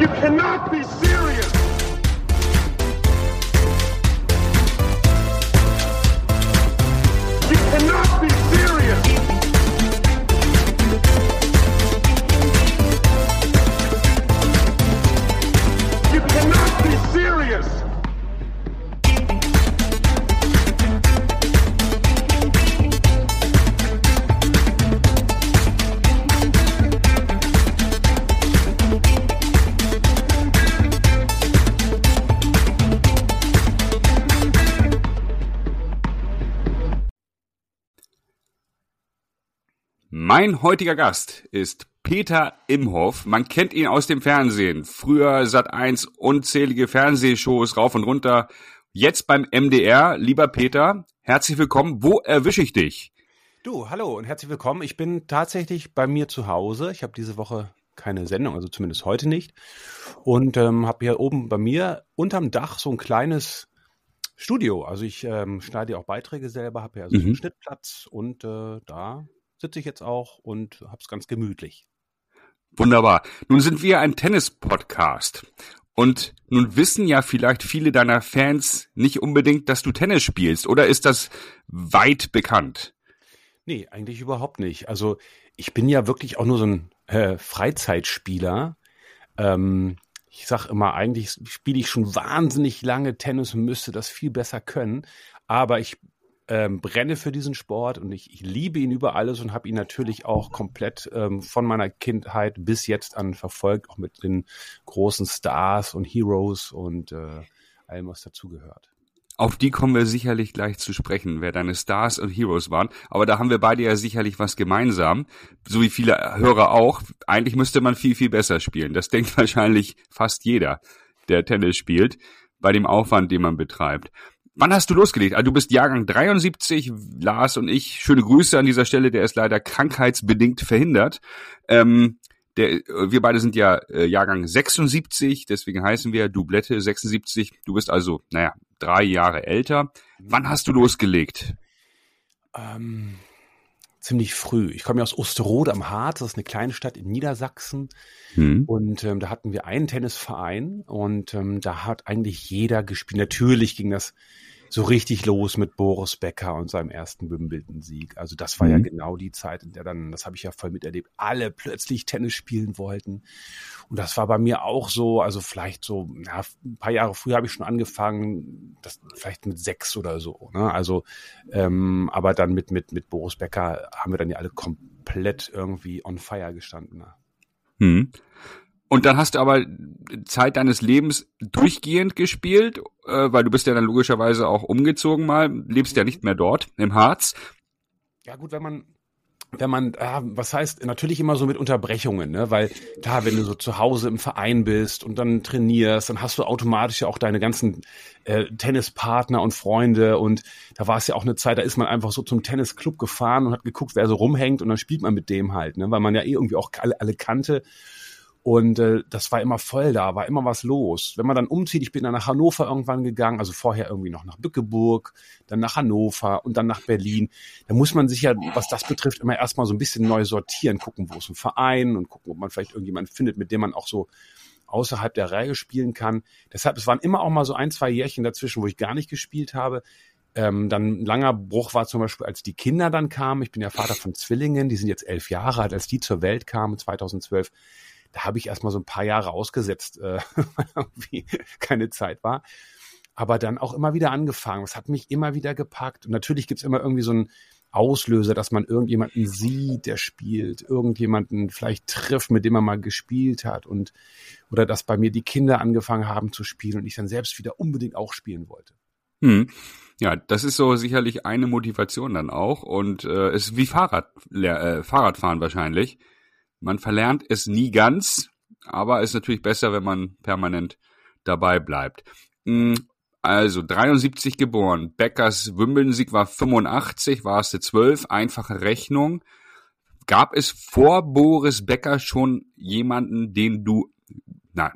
You cannot be serious. Mein heutiger Gast ist Peter Imhoff. Man kennt ihn aus dem Fernsehen. Früher Sat1 unzählige Fernsehshows rauf und runter. Jetzt beim MDR. Lieber Peter, herzlich willkommen. Wo erwische ich dich? Du, hallo und herzlich willkommen. Ich bin tatsächlich bei mir zu Hause. Ich habe diese Woche keine Sendung, also zumindest heute nicht. Und ähm, habe hier oben bei mir unterm Dach so ein kleines Studio. Also ich ähm, schneide auch Beiträge selber, habe ja also so einen Mhm. Schnittplatz und äh, da sitze ich jetzt auch und habe es ganz gemütlich. Wunderbar. Nun sind wir ein Tennis-Podcast. Und nun wissen ja vielleicht viele deiner Fans nicht unbedingt, dass du Tennis spielst. Oder ist das weit bekannt? Nee, eigentlich überhaupt nicht. Also ich bin ja wirklich auch nur so ein äh, Freizeitspieler. Ähm, ich sag immer, eigentlich spiele ich schon wahnsinnig lange Tennis und müsste das viel besser können. Aber ich ähm, brenne für diesen Sport und ich, ich liebe ihn über alles und habe ihn natürlich auch komplett ähm, von meiner Kindheit bis jetzt an verfolgt, auch mit den großen Stars und Heroes und äh, allem, was dazugehört. Auf die kommen wir sicherlich gleich zu sprechen, wer deine Stars und Heroes waren. Aber da haben wir beide ja sicherlich was gemeinsam. So wie viele Hörer auch. Eigentlich müsste man viel, viel besser spielen. Das denkt wahrscheinlich fast jeder, der Tennis spielt, bei dem Aufwand, den man betreibt. Wann hast du losgelegt? Also du bist Jahrgang 73, Lars und ich. Schöne Grüße an dieser Stelle. Der ist leider krankheitsbedingt verhindert. Ähm, der, äh, wir beide sind ja äh, Jahrgang 76, deswegen heißen wir Doublette 76. Du bist also, naja, drei Jahre älter. Wann hast du losgelegt? Ähm, ziemlich früh. Ich komme ja aus Osterode am Harz, das ist eine kleine Stadt in Niedersachsen. Hm. Und ähm, da hatten wir einen Tennisverein und ähm, da hat eigentlich jeder gespielt. Natürlich ging das so richtig los mit Boris Becker und seinem ersten Wimbledon-Sieg. Also das war ja Mhm. genau die Zeit, in der dann, das habe ich ja voll miterlebt, alle plötzlich Tennis spielen wollten. Und das war bei mir auch so, also vielleicht so, ja, ein paar Jahre früher habe ich schon angefangen, das vielleicht mit sechs oder so. Ne? Also, ähm, aber dann mit, mit, mit Boris Becker haben wir dann ja alle komplett irgendwie on fire gestanden. Ne? Hm. Und dann hast du aber Zeit deines Lebens durchgehend gespielt, äh, weil du bist ja dann logischerweise auch umgezogen mal, lebst ja nicht mehr dort im Harz. Ja gut, wenn man wenn man, ja, was heißt, natürlich immer so mit Unterbrechungen, ne? Weil klar, wenn du so zu Hause im Verein bist und dann trainierst, dann hast du automatisch ja auch deine ganzen äh, Tennispartner und Freunde und da war es ja auch eine Zeit, da ist man einfach so zum Tennisclub gefahren und hat geguckt, wer so rumhängt und dann spielt man mit dem halt, ne? Weil man ja eh irgendwie auch alle, alle kannte. Und äh, das war immer voll da, war immer was los. Wenn man dann umzieht, ich bin dann nach Hannover irgendwann gegangen, also vorher irgendwie noch nach Bückeburg, dann nach Hannover und dann nach Berlin. Da muss man sich ja, was das betrifft, immer erstmal so ein bisschen neu sortieren, gucken, wo ist ein Verein und gucken, ob man vielleicht irgendjemanden findet, mit dem man auch so außerhalb der Reihe spielen kann. Deshalb, es waren immer auch mal so ein, zwei Jährchen dazwischen, wo ich gar nicht gespielt habe. Ähm, dann ein langer Bruch war zum Beispiel, als die Kinder dann kamen. Ich bin ja Vater von Zwillingen, die sind jetzt elf Jahre alt, als die zur Welt kamen, 2012 da habe ich erstmal so ein paar Jahre ausgesetzt, äh, weil irgendwie keine Zeit war. Aber dann auch immer wieder angefangen. Es hat mich immer wieder gepackt. Und natürlich gibt's immer irgendwie so einen Auslöser, dass man irgendjemanden sieht, der spielt, irgendjemanden vielleicht trifft, mit dem man mal gespielt hat und oder dass bei mir die Kinder angefangen haben zu spielen und ich dann selbst wieder unbedingt auch spielen wollte. Hm. Ja, das ist so sicherlich eine Motivation dann auch und äh, ist wie Fahrrad, äh, Fahrradfahren wahrscheinlich. Man verlernt es nie ganz, aber ist natürlich besser, wenn man permanent dabei bleibt. Hm, Also 73 geboren, Beckers Wimbledon-Sieg war 85, warst du 12, einfache Rechnung. Gab es vor Boris Becker schon jemanden, den du na,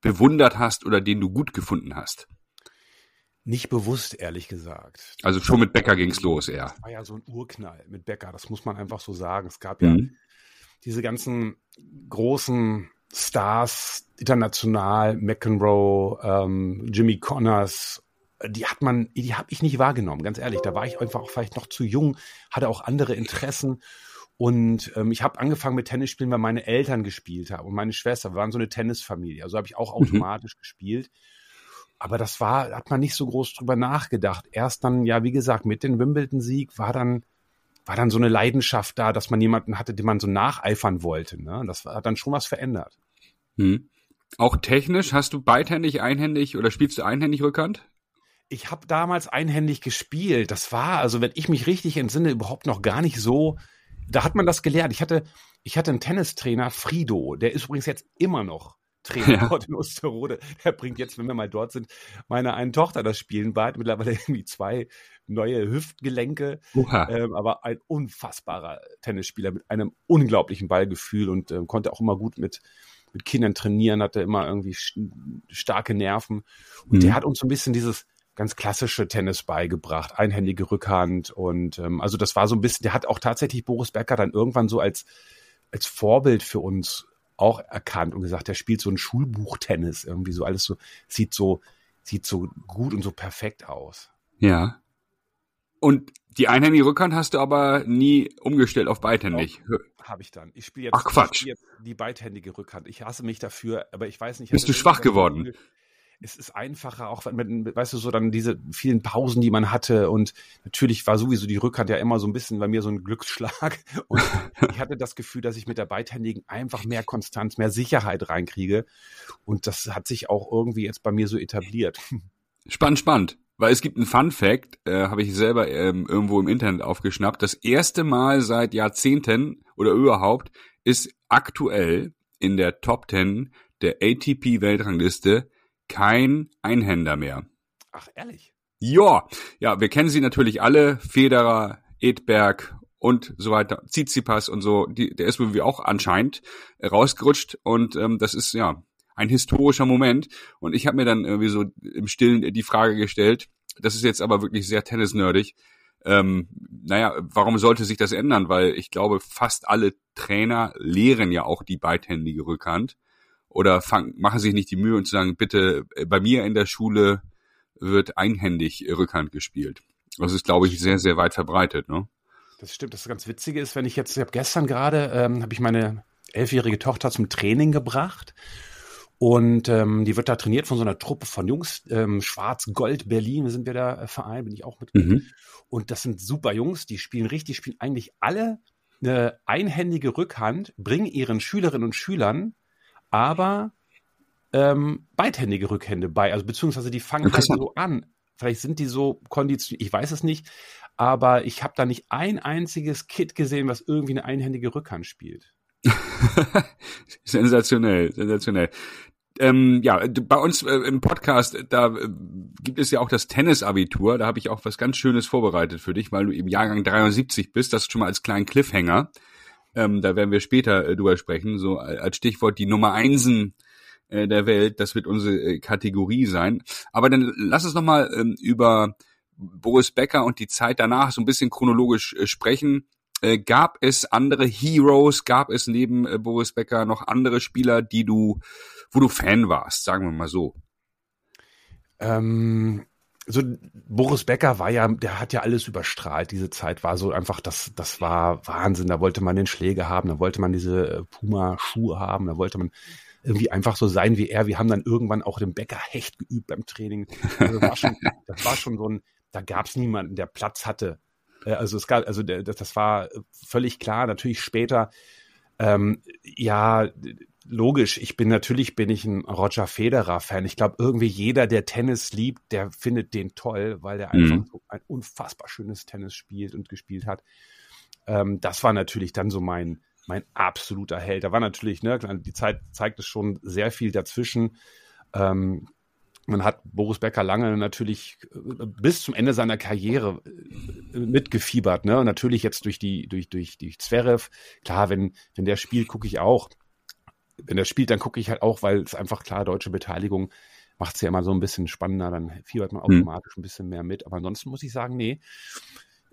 bewundert hast oder den du gut gefunden hast? Nicht bewusst, ehrlich gesagt. Also schon mit Becker ging's los, eher. Das war ja so ein Urknall mit Becker, das muss man einfach so sagen. Es gab ja Mhm. Diese ganzen großen Stars international, McEnroe, ähm, Jimmy Connors, die hat man, die habe ich nicht wahrgenommen, ganz ehrlich. Da war ich einfach auch vielleicht noch zu jung, hatte auch andere Interessen. Und ähm, ich habe angefangen mit Tennis spielen, weil meine Eltern gespielt haben und meine Schwester. Wir waren so eine Tennisfamilie. Also habe ich auch mhm. automatisch mhm. gespielt. Aber das war, hat man nicht so groß drüber nachgedacht. Erst dann, ja, wie gesagt, mit dem Wimbledon-Sieg war dann, war dann so eine Leidenschaft da, dass man jemanden hatte, dem man so nacheifern wollte. Ne? Das hat dann schon was verändert. Hm. Auch technisch, hast du beidhändig, einhändig oder spielst du einhändig Rückhand? Ich habe damals einhändig gespielt. Das war, also wenn ich mich richtig entsinne, überhaupt noch gar nicht so. Da hat man das gelernt. Ich hatte, ich hatte einen Tennistrainer, Frido, der ist übrigens jetzt immer noch Trainer ja. dort in Osterode. Der bringt jetzt, wenn wir mal dort sind, meiner einen Tochter das Spielen bei. Hat mittlerweile irgendwie zwei neue Hüftgelenke. Ähm, aber ein unfassbarer Tennisspieler mit einem unglaublichen Ballgefühl und ähm, konnte auch immer gut mit mit Kindern trainieren, hatte immer irgendwie starke Nerven. Und mhm. der hat uns so ein bisschen dieses ganz klassische Tennis beigebracht, einhändige Rückhand und ähm, also das war so ein bisschen, der hat auch tatsächlich Boris Becker dann irgendwann so als als Vorbild für uns auch erkannt und gesagt, der spielt so ein Schulbuchtennis irgendwie so alles so sieht so sieht so gut und so perfekt aus. Ja. Und die einhändige Rückhand hast du aber nie umgestellt auf beidhändig. Habe ich dann. Ich spiele jetzt, Ach Quatsch. Spiel jetzt die beidhändige Rückhand. Ich hasse mich dafür, aber ich weiß nicht. Bist du schwach geworden? Es ist einfacher, auch mit, weißt du, so dann diese vielen Pausen, die man hatte. Und natürlich war sowieso die Rückhand ja immer so ein bisschen bei mir so ein Glücksschlag. Und ich hatte das Gefühl, dass ich mit der beidhändigen einfach mehr Konstanz, mehr Sicherheit reinkriege. Und das hat sich auch irgendwie jetzt bei mir so etabliert. Spannend, spannend. Weil es gibt einen Fun Fact, äh, habe ich selber ähm, irgendwo im Internet aufgeschnappt. Das erste Mal seit Jahrzehnten oder überhaupt ist aktuell in der Top 10 der ATP Weltrangliste kein Einhänder mehr. Ach, ehrlich? Ja, ja, wir kennen sie natürlich alle, Federer, Edberg und so weiter, Tsitsipas und so, die, der ist irgendwie auch anscheinend rausgerutscht und ähm, das ist ja ein historischer Moment. Und ich habe mir dann irgendwie so im Stillen die Frage gestellt, das ist jetzt aber wirklich sehr tennisnerdig, ähm, naja, warum sollte sich das ändern? Weil ich glaube, fast alle Trainer lehren ja auch die beidhändige Rückhand oder fang, machen sich nicht die Mühe und zu sagen, bitte, äh, bei mir in der Schule wird einhändig Rückhand gespielt. Das ist, glaube ich, sehr, sehr weit verbreitet. Ne? Das stimmt. Das ganz Witzige ist, wenn ich jetzt, ich habe gestern gerade, ähm, habe ich meine elfjährige Tochter zum Training gebracht und ähm, die wird da trainiert von so einer Truppe von Jungs. Ähm, Schwarz-Gold Berlin sind wir da äh, Verein, bin ich auch mit. Mhm. Und das sind super Jungs, die spielen richtig, spielen eigentlich alle eine einhändige Rückhand, bringen ihren Schülerinnen und Schülern aber ähm, beidhändige Rückhände bei. Also beziehungsweise die fangen halt so an. Vielleicht sind die so konditioniert, ich weiß es nicht, aber ich habe da nicht ein einziges Kit gesehen, was irgendwie eine einhändige Rückhand spielt. sensationell, sensationell. Ähm, ja, bei uns äh, im Podcast, da äh, gibt es ja auch das Tennisabitur. Da habe ich auch was ganz Schönes vorbereitet für dich, weil du im Jahrgang 73 bist. Das schon mal als kleinen Cliffhanger. Ähm, da werden wir später äh, drüber sprechen. So als Stichwort die Nummer Einsen äh, der Welt. Das wird unsere äh, Kategorie sein. Aber dann lass uns noch mal ähm, über Boris Becker und die Zeit danach so ein bisschen chronologisch äh, sprechen. Äh, gab es andere Heroes? Gab es neben äh, Boris Becker noch andere Spieler, die du, wo du Fan warst? Sagen wir mal so. Ähm, so Boris Becker war ja, der hat ja alles überstrahlt. Diese Zeit war so einfach, das, das war Wahnsinn. Da wollte man den Schläger haben, da wollte man diese äh, Puma-Schuhe haben, da wollte man irgendwie einfach so sein wie er. Wir haben dann irgendwann auch den Becker Hecht geübt beim Training. Also das, war schon, das war schon so ein, da gab es niemanden, der Platz hatte äh, also es gab, also das war völlig klar. Natürlich später, ähm, ja, logisch. Ich bin natürlich bin ich ein Roger Federer Fan. Ich glaube irgendwie jeder, der Tennis liebt, der findet den toll, weil der mhm. einfach so ein unfassbar schönes Tennis spielt und gespielt hat. Ähm, das war natürlich dann so mein mein absoluter Held. Da war natürlich, ne, die Zeit zeigt es schon sehr viel dazwischen. Ähm, man hat Boris Becker lange natürlich äh, bis zum Ende seiner Karriere äh, mitgefiebert, ne? Und natürlich jetzt durch die, durch, durch, durch Zverev. Klar, wenn, wenn der spielt, gucke ich auch. Wenn der spielt, dann gucke ich halt auch, weil es einfach klar, deutsche Beteiligung macht es ja immer so ein bisschen spannender, dann fiebert man mhm. automatisch ein bisschen mehr mit. Aber ansonsten muss ich sagen, nee.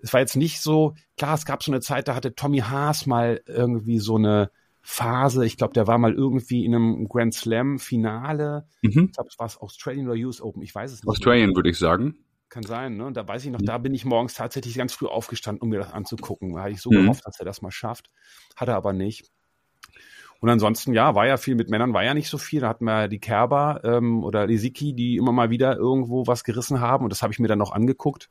Es war jetzt nicht so, klar, es gab so eine Zeit, da hatte Tommy Haas mal irgendwie so eine, Phase. Ich glaube, der war mal irgendwie in einem Grand Slam Finale. Mhm. Ich glaube, es war es Australian oder US Open. Ich weiß es nicht. Australian würde ich sagen. Kann sein, ne? Und da weiß ich noch, da bin ich morgens tatsächlich ganz früh aufgestanden, um mir das anzugucken. Da hatte ich so Mhm. gehofft, dass er das mal schafft. Hat er aber nicht. Und ansonsten, ja, war ja viel mit Männern, war ja nicht so viel. Da hatten wir die Kerber ähm, oder die Siki, die immer mal wieder irgendwo was gerissen haben. Und das habe ich mir dann noch angeguckt.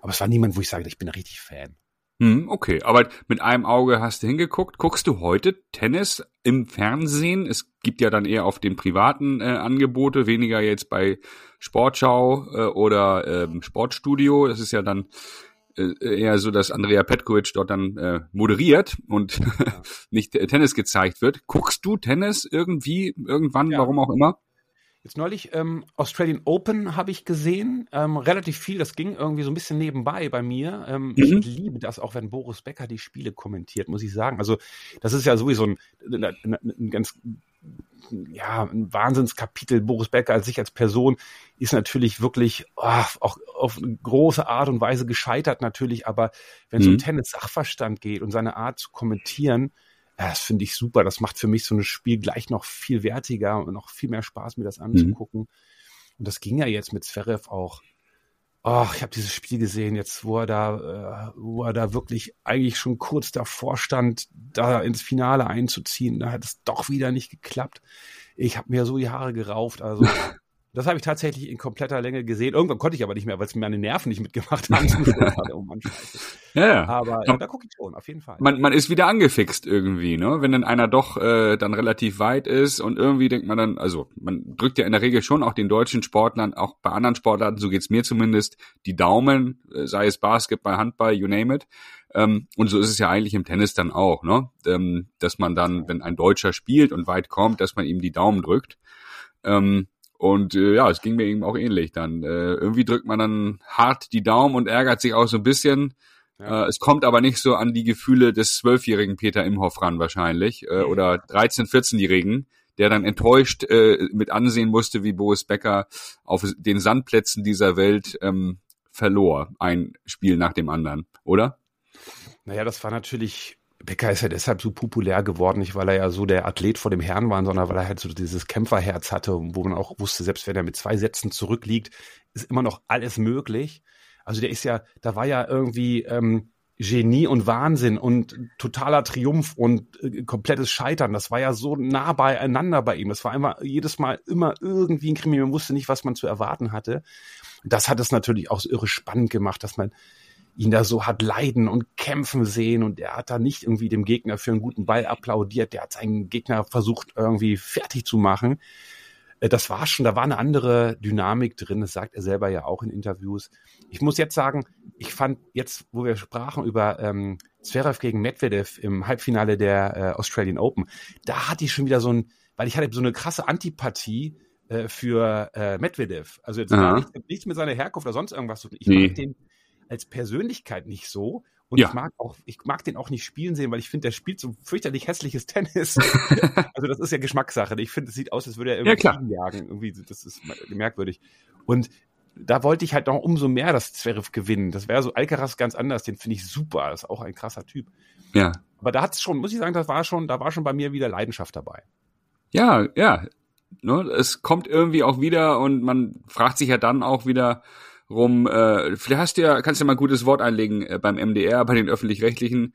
Aber es war niemand, wo ich sage, ich bin richtig Fan. Hm, okay, aber mit einem Auge hast du hingeguckt. Guckst du heute Tennis im Fernsehen? Es gibt ja dann eher auf den privaten äh, Angebote, weniger jetzt bei Sportschau äh, oder ähm, Sportstudio. Das ist ja dann eher so, dass Andrea Petkovic dort dann äh, moderiert und nicht äh, Tennis gezeigt wird. Guckst du Tennis irgendwie, irgendwann, Ja. warum auch immer? Jetzt neulich ähm, Australian Open habe ich gesehen, ähm, relativ viel. Das ging irgendwie so ein bisschen nebenbei bei mir. Ähm, Mhm. Ich liebe das auch, wenn Boris Becker die Spiele kommentiert, muss ich sagen. Also das ist ja sowieso ein, ein, ein, ein ganz ja ein Wahnsinnskapitel. Boris Becker als sich als Person ist natürlich wirklich oh, auch auf eine große Art und Weise gescheitert natürlich. Aber wenn es um Mhm. Tennis-Sachverstand geht und seine Art zu kommentieren, das finde ich super. Das macht für mich so ein Spiel gleich noch viel wertiger und noch viel mehr Spaß, mir das anzugucken. Und das ging ja jetzt mit Zverev auch. Oh, ich habe dieses Spiel gesehen, jetzt wo er da, äh, wo er da wirklich eigentlich schon kurz davor stand, da ins Finale einzuziehen. Da hat es doch wieder nicht geklappt. Ich habe mir so die Haare gerauft. Also das habe ich tatsächlich in kompletter Länge gesehen. Irgendwann konnte ich aber nicht mehr, weil es meine Nerven nicht mitgemacht haben. Schluss. oh Mann. Ja, ja. Aber ja, da gucke ich schon, auf jeden Fall. man, man ist wieder angefixt irgendwie, ne? Wenn dann einer doch äh, dann relativ weit ist und irgendwie denkt man dann, also man drückt ja in der Regel schon auch den deutschen Sportlern, auch bei anderen Sportarten, so geht's mir zumindest, die Daumen, äh, sei es Basketball, Handball, you name it. Ähm, und so ist es ja eigentlich im Tennis dann auch, ne? Ähm, dass man dann, wenn ein Deutscher spielt und weit kommt, dass man ihm die Daumen drückt. Ähm, und äh, ja, es ging mir eben auch ähnlich dann. Äh, irgendwie drückt man dann hart die Daumen und ärgert sich auch so ein bisschen. Ja. Äh, es kommt aber nicht so an die Gefühle des zwölfjährigen Peter Imhoff ran wahrscheinlich äh, oder 13-, 14-jährigen, der dann enttäuscht äh, mit ansehen musste, wie Boris Becker auf den Sandplätzen dieser Welt ähm, verlor, ein Spiel nach dem anderen, oder? Naja, das war natürlich, Becker ist ja deshalb so populär geworden, nicht weil er ja so der Athlet vor dem Herrn war, sondern weil er halt so dieses Kämpferherz hatte, wo man auch wusste, selbst wenn er mit zwei Sätzen zurückliegt, ist immer noch alles möglich. Also der ist ja, da war ja irgendwie ähm, Genie und Wahnsinn und totaler Triumph und äh, komplettes Scheitern. Das war ja so nah beieinander bei ihm. Das war immer jedes Mal immer irgendwie ein Krimi. Man wusste nicht, was man zu erwarten hatte. Das hat es natürlich auch so irre spannend gemacht, dass man ihn da so hat leiden und kämpfen sehen und er hat da nicht irgendwie dem Gegner für einen guten Ball applaudiert, der hat seinen Gegner versucht irgendwie fertig zu machen. Äh, Das war schon, da war eine andere Dynamik drin, das sagt er selber ja auch in Interviews. Ich muss jetzt sagen, ich fand jetzt, wo wir sprachen über ähm, Zverev gegen Medvedev im Halbfinale der äh, Australian Open, da hatte ich schon wieder so ein, weil ich hatte so eine krasse Antipathie äh, für äh, Medvedev. Also jetzt nichts, nichts mit seiner Herkunft oder sonst irgendwas zu tun. Ich Nee. mag den als Persönlichkeit nicht so. Und Ja. ich mag auch, ich mag den auch nicht spielen sehen, weil ich finde, der spielt so fürchterlich hässliches Tennis. also das ist ja Geschmackssache. Ich finde, es sieht aus, als würde er irgendwie Ja, jagen. Irgendwie, das ist merkwürdig. Und da wollte ich halt noch umso mehr das Zverev gewinnen. Das wäre so Alcaraz ganz anders. Den finde ich super. Das ist auch ein krasser Typ. Ja. Aber da hat's schon, muss ich sagen, das war schon, da war schon bei mir wieder Leidenschaft dabei. Ja, ja. Ne, es kommt irgendwie auch wieder und man fragt sich ja dann auch wieder rum, äh, vielleicht hast du ja, kannst du ja mal ein gutes Wort einlegen äh, beim MDR, bei den öffentlich-rechtlichen.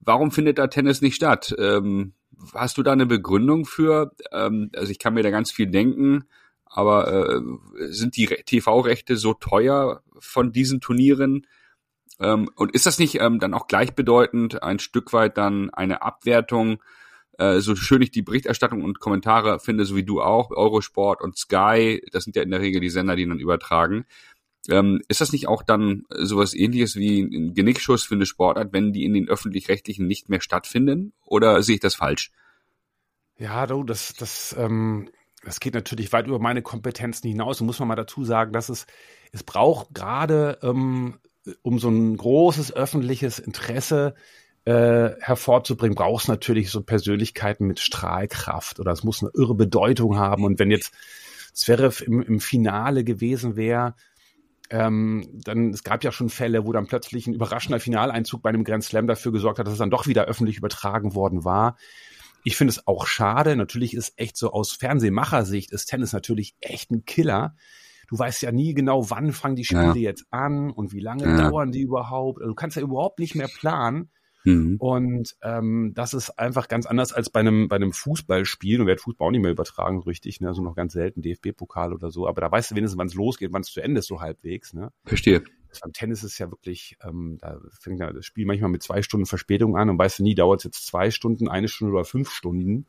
Warum findet da Tennis nicht statt? Ähm, hast du da eine Begründung für? Ähm, also ich kann mir da ganz viel denken, aber äh, sind die Re- TV-Rechte so teuer von diesen Turnieren? Ähm, und ist das nicht ähm, dann auch gleichbedeutend ein Stück weit dann eine Abwertung äh, so schön ich die Berichterstattung und Kommentare finde, so wie du auch, Eurosport und Sky, das sind ja in der Regel die Sender, die dann übertragen. Ähm, ist das nicht auch dann sowas ähnliches wie ein Genickschuss für eine Sportart, wenn die in den öffentlich-rechtlichen nicht mehr stattfinden? Oder sehe ich das falsch? Ja, du, das, das, ähm, das geht natürlich weit über meine Kompetenzen hinaus. Und muss man mal dazu sagen, dass es, es braucht gerade, ähm, um so ein großes öffentliches Interesse äh, hervorzubringen, brauchst natürlich so Persönlichkeiten mit Strahlkraft oder es muss eine irre Bedeutung haben. Und wenn jetzt Zverev im, im Finale gewesen wäre, ähm, dann, es gab ja schon Fälle, wo dann plötzlich ein überraschender Finaleinzug bei einem Grand Slam dafür gesorgt hat, dass es dann doch wieder öffentlich übertragen worden war. ich finde es auch schade. Natürlich ist echt so aus Fernsehmachersicht ist Tennis natürlich echt ein Killer. Du weißt ja nie genau, wann fangen die Spiele ja. jetzt an und wie lange ja. dauern die überhaupt. Also du kannst ja überhaupt nicht mehr planen. Mhm. Und ähm, das ist einfach ganz anders als bei einem, bei einem Fußballspiel. Und wird Fußball auch nicht mehr übertragen, so richtig, ne? Also noch ganz selten DFB-Pokal oder so. Aber da weißt du wenigstens, wann es losgeht, wann es zu Ende ist, so halbwegs. Ne? Verstehe. Beim Tennis ist ja wirklich, ähm, da fängt ja das Spiel manchmal mit zwei Stunden Verspätung an und weißt du nie, dauert es jetzt zwei Stunden, eine Stunde oder fünf Stunden.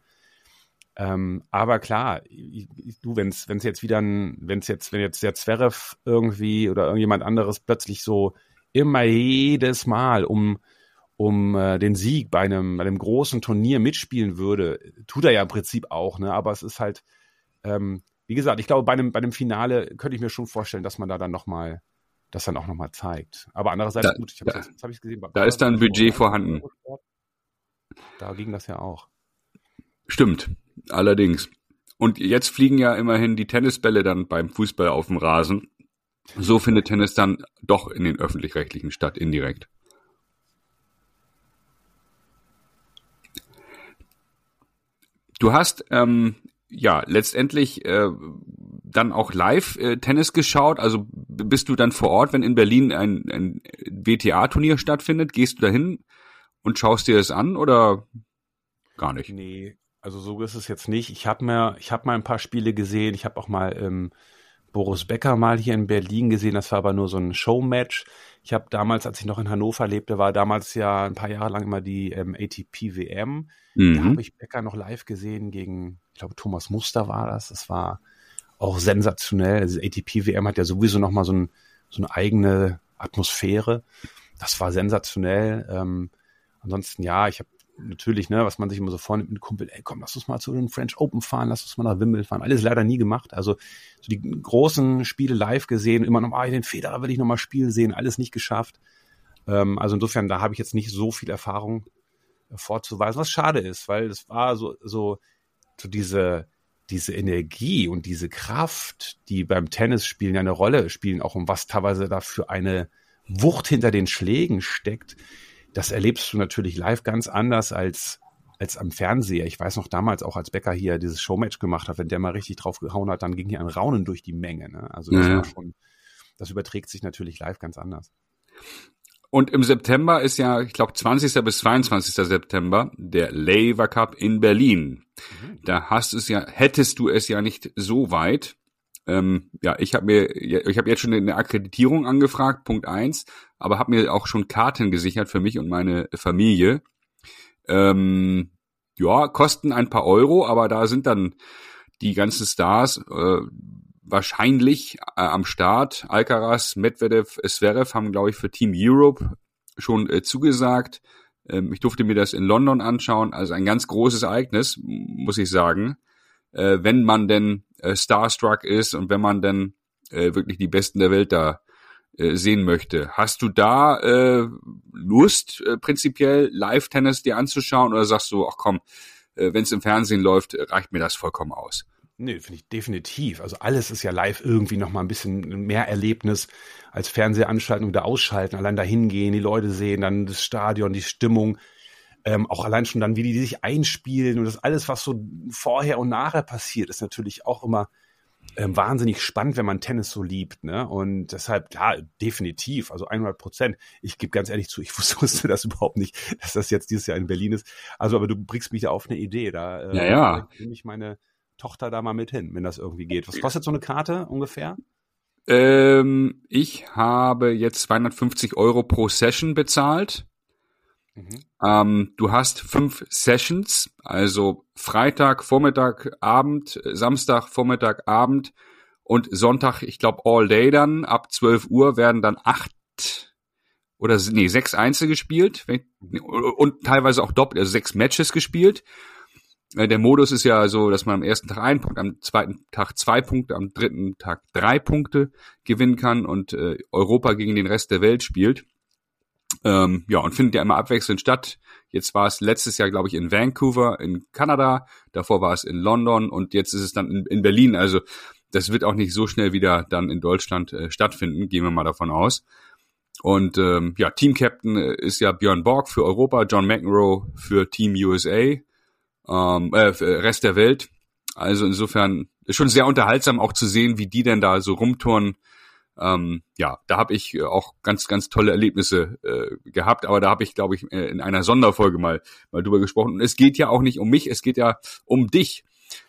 Ähm, aber klar, ich, ich, du, wenn es jetzt wieder ein, wenn es jetzt, wenn jetzt der Zverev irgendwie oder irgendjemand anderes plötzlich so immer jedes Mal um um äh, den Sieg bei einem, bei einem großen Turnier mitspielen würde, tut er ja im Prinzip auch, ne? Aber es ist halt, ähm, wie gesagt, ich glaube, bei einem, bei einem Finale könnte ich mir schon vorstellen, dass man da dann nochmal, das dann auch nochmal zeigt. Aber andererseits, da, gut, ich habe jetzt, hab gesehen. Da ist dann Budget vorhanden. Da ging das ja auch. Stimmt, allerdings. Und jetzt fliegen ja immerhin die Tennisbälle dann beim Fußball auf dem Rasen. So findet Tennis dann doch in den öffentlich-rechtlichen statt, indirekt. Du hast ähm, ja letztendlich äh, dann auch live äh, Tennis geschaut. Also bist du dann vor Ort, wenn in Berlin ein, ein WTA-Turnier stattfindet, gehst du dahin und schaust dir es an oder gar nicht? Nee, also so ist es jetzt nicht. Ich habe mir, ich habe mal ein paar Spiele gesehen. Ich habe auch mal ähm, Boris Becker mal hier in Berlin gesehen. Das war aber nur so ein Showmatch. Ich habe damals, als ich noch in Hannover lebte, war damals ja ein paar Jahre lang immer die ähm, ATP WM. Mhm. Da habe ich Becker noch live gesehen gegen, ich glaube, Thomas Muster war das. Das war auch sensationell. Also ATP WM hat ja sowieso noch mal so, ein, so eine eigene Atmosphäre. Das war sensationell. Ähm, ansonsten ja, ich habe natürlich, ne, was man sich immer so vornimmt mit Kumpel, ey, komm, lass uns mal zu den French Open fahren, lass uns mal nach Wimbledon fahren. Alles leider nie gemacht. Also so die großen Spiele live gesehen, immer noch ah, den Federer will ich noch mal spielen sehen, alles nicht geschafft. Ähm, also insofern, da habe ich jetzt nicht so viel Erfahrung äh, vorzuweisen, was schade ist, weil es war so, so, so diese, diese Energie und diese Kraft, die beim Tennisspielen ja eine Rolle spielen, auch um was teilweise da für eine Wucht hinter den Schlägen steckt, das erlebst du natürlich live ganz anders als als am Fernseher. Ich weiß noch damals auch, als Becker hier dieses Showmatch gemacht hat, wenn der mal richtig drauf gehauen hat, dann ging hier ein Raunen durch die Menge. Ne? Also das war schon, das überträgt sich natürlich live ganz anders. Und im September ist ja, ich glaube, 20. bis 22. September der Lever Cup in Berlin. Mhm. Da hast es ja, hättest du es ja nicht so weit. Ähm, ja, ich habe mir, ich habe jetzt schon eine Akkreditierung angefragt, Punkt eins, aber habe mir auch schon Karten gesichert für mich und meine Familie. Ähm, ja, kosten ein paar Euro, aber da sind dann die ganzen Stars äh, wahrscheinlich äh, am Start. Alcaraz, Medvedev, Zverev haben, glaube ich, für Team Europe schon äh, zugesagt. Ähm, ich durfte mir das in London anschauen. Also ein ganz großes Ereignis, muss ich sagen. Äh, wenn man denn äh, starstruck ist und wenn man dann äh, wirklich die Besten der Welt da äh, sehen möchte. Hast du da äh, Lust, äh, prinzipiell Live-Tennis dir anzuschauen oder sagst du, ach komm, äh, wenn es im Fernsehen läuft, reicht mir das vollkommen aus? Nee, finde ich definitiv. Also alles ist ja live irgendwie noch mal ein bisschen mehr Erlebnis als Fernsehanstaltung oder ausschalten. Allein dahin gehen, die Leute sehen, dann das Stadion, die Stimmung. Ähm, auch allein schon dann, wie die sich einspielen und das alles, was so vorher und nachher passiert, ist natürlich auch immer ähm, wahnsinnig spannend, wenn man Tennis so liebt. Ne? Und deshalb, klar, definitiv, also 100 Prozent. Ich gebe ganz ehrlich zu, ich wusste das überhaupt nicht, dass das jetzt dieses Jahr in Berlin ist. Also, aber du bringst mich ja auf eine Idee. Da äh, ja, ja. nehme ich meine Tochter da mal mit hin, wenn das irgendwie geht. Was kostet so eine Karte ungefähr? Ähm, ich habe jetzt 250 Euro pro Session bezahlt. Mhm. Ähm, du hast fünf Sessions, also Freitag, Vormittag, Abend, Samstag, Vormittag, Abend und Sonntag, ich glaube All Day dann, ab 12 Uhr werden dann acht oder nee, sechs Einzel gespielt und teilweise auch doppelt, also sechs Matches gespielt. Äh, der Modus ist ja so, dass man am ersten Tag einen Punkt, am zweiten Tag zwei Punkte, am dritten Tag drei Punkte gewinnen kann und äh, Europa gegen den Rest der Welt spielt. Ähm, ja, und findet ja immer abwechselnd statt. Jetzt war es letztes Jahr, glaube ich, in Vancouver in Kanada, davor war es in London und jetzt ist es dann in, in Berlin. Also das wird auch nicht so schnell wieder dann in Deutschland äh, stattfinden, gehen wir mal davon aus. Und ähm, ja, Team Captain äh, ist ja Björn Borg für Europa, John McEnroe für Team USA. ähm, äh, Rest der Welt. Also insofern ist schon sehr unterhaltsam auch zu sehen, wie die denn da so rumturnen. Ähm, ja, da habe ich auch ganz, ganz tolle Erlebnisse äh, gehabt, aber da habe ich, glaube ich, äh, in einer Sonderfolge mal, mal drüber gesprochen. Und es geht ja auch nicht um mich, es geht ja um dich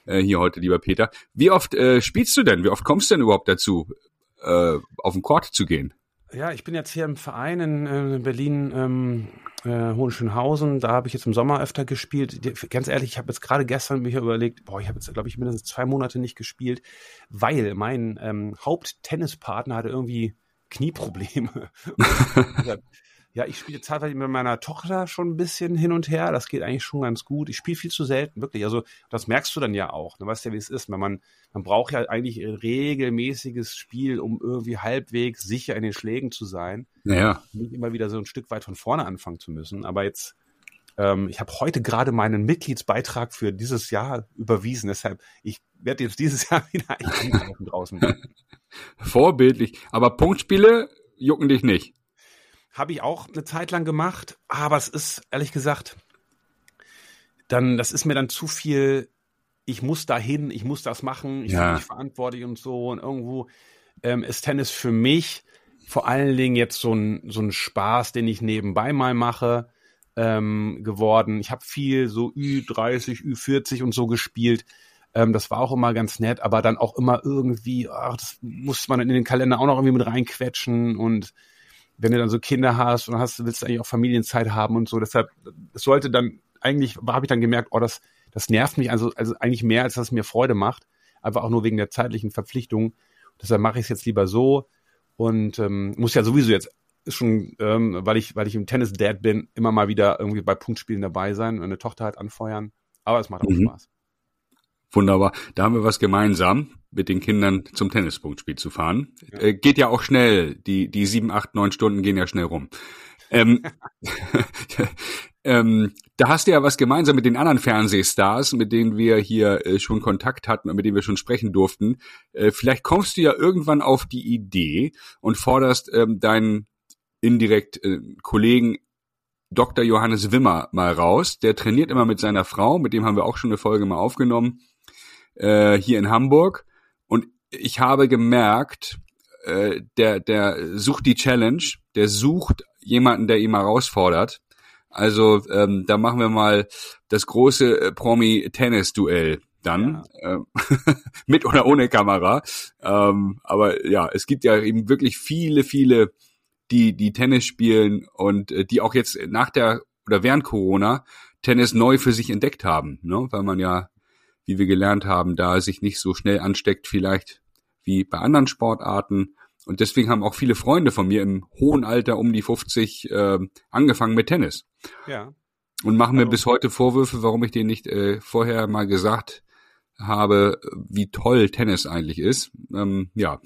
äh, hier heute, lieber Peter. Wie oft äh, spielst du denn? Wie oft kommst du denn überhaupt dazu, äh, auf den Court zu gehen? Ja, ich bin jetzt hier im Verein in äh, Berlin, ähm, äh, Hohenschönhausen. Da habe ich jetzt im Sommer öfter gespielt. Ganz ehrlich, ich habe jetzt gerade gestern mir überlegt, boah, ich habe jetzt, glaube ich, mindestens zwei Monate nicht gespielt, weil mein ähm, Haupttennispartner hatte irgendwie Knieprobleme. Ja, ich spiele teilweise mit meiner Tochter schon ein bisschen hin und her. Das geht eigentlich schon ganz gut. Ich spiele viel zu selten, wirklich. Also das merkst du dann ja auch. Du weißt ja, wie es ist. Wenn man, man braucht ja eigentlich ein regelmäßiges Spiel, um irgendwie halbwegs sicher in den Schlägen zu sein. Ja. Nicht immer wieder so ein Stück weit von vorne anfangen zu müssen. Aber jetzt, ähm, ich habe heute gerade meinen Mitgliedsbeitrag für dieses Jahr überwiesen. Deshalb, ich werde jetzt dieses Jahr wieder einkaufen draußen. Vorbildlich. Aber Punktspiele jucken dich nicht. Habe ich auch eine Zeit lang gemacht, aber es ist ehrlich gesagt, dann, das ist mir dann zu viel, ich muss dahin, ich muss das machen, ich ja. bin nicht verantwortlich und so. Und irgendwo ähm, ist Tennis für mich vor allen Dingen jetzt so ein, so ein Spaß, den ich nebenbei mal mache, ähm, geworden. Ich habe viel so Ü30, Ü40 und so gespielt. Ähm, das war auch immer ganz nett, aber dann auch immer irgendwie, ach, das muss man in den Kalender auch noch irgendwie mit reinquetschen und wenn du dann so Kinder hast und hast, willst du eigentlich auch Familienzeit haben und so. Deshalb, es sollte dann, eigentlich habe ich dann gemerkt, oh, das, das nervt mich also, also eigentlich mehr, als dass es mir Freude macht. Einfach auch nur wegen der zeitlichen Verpflichtung. Deshalb mache ich es jetzt lieber so und ähm, muss ja sowieso jetzt schon, ähm, weil ich, weil ich im Tennis-Dad bin, immer mal wieder irgendwie bei Punktspielen dabei sein und eine Tochter halt anfeuern. Aber es macht auch mhm. Spaß. Wunderbar. Da haben wir was gemeinsam, mit den Kindern zum Tennispunktspiel zu fahren. Ja. Äh, geht ja auch schnell. Die, die sieben, acht, neun Stunden gehen ja schnell rum. Ähm, ähm, da hast du ja was gemeinsam mit den anderen Fernsehstars, mit denen wir hier äh, schon Kontakt hatten und mit denen wir schon sprechen durften. Äh, vielleicht kommst du ja irgendwann auf die Idee und forderst ähm, deinen indirekt äh, Kollegen Dr. Johannes Wimmer mal raus. Der trainiert immer mit seiner Frau, mit dem haben wir auch schon eine Folge mal aufgenommen äh, hier in Hamburg. Und ich habe gemerkt, äh, der, der sucht die Challenge, der sucht jemanden, der ihn herausfordert. Also ähm, da machen wir mal das große äh, Promi-Tennis-Duell dann ja. äh, mit oder ohne Kamera. Ähm, aber ja, es gibt ja eben wirklich viele, viele, die die Tennis spielen und äh, die auch jetzt nach der oder während Corona Tennis neu für sich entdeckt haben, ne? weil man ja wie wir gelernt haben, da sich nicht so schnell ansteckt, vielleicht wie bei anderen Sportarten. Und deswegen haben auch viele Freunde von mir im hohen Alter um die 50 äh, angefangen mit Tennis. Ja. Und machen mir also, bis heute Vorwürfe, warum ich denen nicht äh, vorher mal gesagt habe, wie toll Tennis eigentlich ist. Ähm, ja.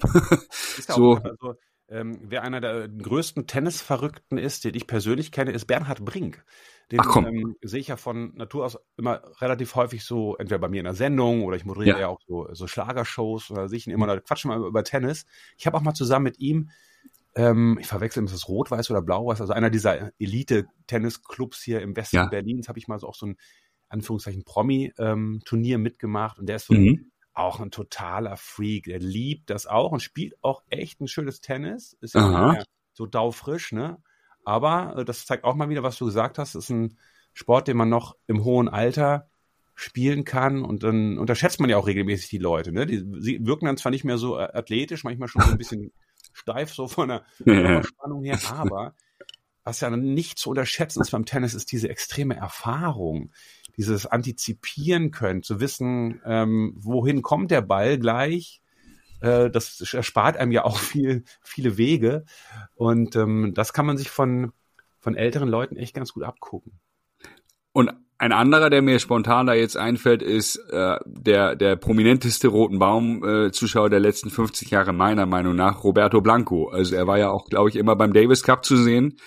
Ist so. Also, ähm, wer einer der größten Tennisverrückten ist, den ich persönlich kenne, ist Bernhard Brink. Den ähm, sehe ich ja von Natur aus immer relativ häufig so, entweder bei mir in der Sendung oder ich moderiere ja, ja auch so, so Schlagershows oder sehe ich ihn immer, da quatschen wir über, über Tennis. Ich habe auch mal zusammen mit ihm, ähm, ich verwechsel, ist das rot-weiß oder blau-weiß, also einer dieser Elite-Tennisclubs hier im Westen ja. Berlins, habe ich mal so auch so ein, Anführungszeichen, Promi-Turnier ähm, mitgemacht und der ist so mhm. auch ein totaler Freak. Er liebt das auch und spielt auch echt ein schönes Tennis. Ist ja so daufrisch, ne? Aber äh, das zeigt auch mal wieder, was du gesagt hast, ist ein Sport, den man noch im hohen Alter spielen kann und dann unterschätzt man ja auch regelmäßig die Leute. Ne? Die sie wirken dann zwar nicht mehr so äh, athletisch, manchmal schon so ein bisschen steif so von der, Spannung her, aber was ja nicht zu unterschätzen ist beim Tennis, ist diese extreme Erfahrung, dieses Antizipieren können, zu wissen, ähm, wohin kommt der Ball gleich, äh, das erspart einem ja auch viel, viele Wege. Und ähm, das kann man sich von, von älteren Leuten echt ganz gut abgucken. Und ein anderer, der mir spontan da jetzt einfällt, ist äh, der, der prominenteste Roten Baum-Zuschauer äh, der letzten 50 Jahre meiner Meinung nach, Roberto Blanco. Also er war ja auch, glaube ich, immer beim Davis Cup zu sehen.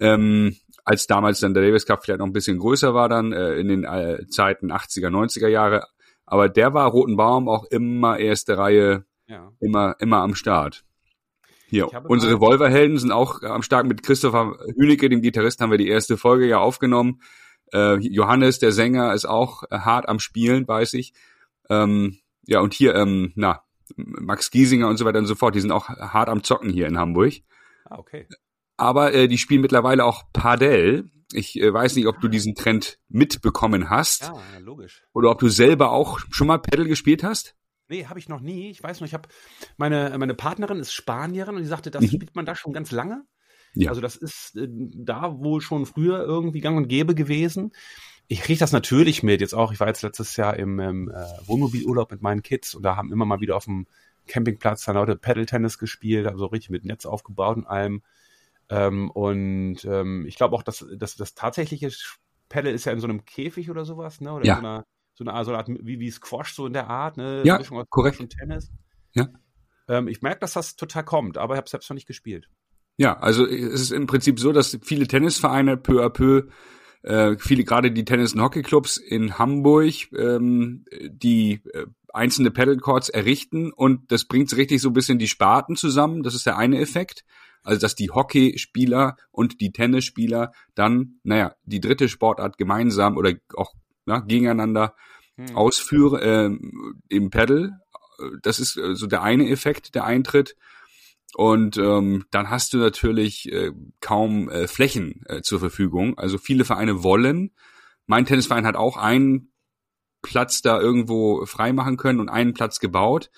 Ähm, als damals dann der Davis Cup vielleicht noch ein bisschen größer war dann äh, in den äh, Zeiten 80er, 90er Jahre. Aber der war Roten Baum auch immer erste Reihe ja. immer, immer am Start. Hier, unsere Revolverhelden sind auch am Start mit Christopher Hünecke, dem Gitarrist, haben wir die erste Folge ja aufgenommen. Äh, Johannes, der Sänger, ist auch äh, hart am Spielen, weiß ich. Ähm, ja, und hier, ähm, na, Max Giesinger und so weiter und so fort, die sind auch hart am Zocken hier in Hamburg. Ah, okay. Aber äh, die spielen mittlerweile auch Padel. Ich äh, weiß nicht, ob du diesen Trend mitbekommen hast Ja, logisch. oder ob du selber auch schon mal Paddle gespielt hast. Nee, habe ich noch nie. Ich weiß nur, ich habe meine meine Partnerin ist Spanierin und die sagte, das Mhm. spielt man da schon ganz lange. Ja. Also das ist äh, da wohl schon früher irgendwie gang und gäbe gewesen. Ich kriege das natürlich mit. Jetzt auch, ich war jetzt letztes Jahr im, äh, Wohnmobilurlaub mit meinen Kids und da haben immer mal wieder auf dem Campingplatz dann Leute Paddle-Tennis gespielt, also richtig mit Netz aufgebaut und allem. Ähm, und ähm, ich glaube auch, dass, dass das tatsächliche Paddle ist ja in so einem Käfig oder sowas, ne? Oder Ja. in so einer, so eine Art, so eine Art wie, wie Squash, so in der Art, ne? Ja, Mischung aus korrekt. Squash Und Tennis. Ja. Ähm, ich merke, dass das total kommt, aber ich habe selbst noch nicht gespielt. Ja, also es ist im Prinzip so, dass viele Tennisvereine peu à peu, äh, viele gerade die Tennis- und Hockeyclubs in Hamburg, ähm, die äh, einzelne Paddlecourts errichten und das bringt richtig so ein bisschen die Sparten zusammen. Das ist der eine Effekt. Also dass die Hockeyspieler und die Tennisspieler dann, naja, die dritte Sportart gemeinsam oder auch na, gegeneinander Hm. ausführe ähm, im Paddle. Das ist äh, so der eine Effekt, der eintritt. Und ähm, dann hast du natürlich äh, kaum äh, Flächen äh, zur Verfügung. Also viele Vereine wollen. Mein Tennisverein hat auch einen Platz da irgendwo freimachen können und einen Platz gebaut.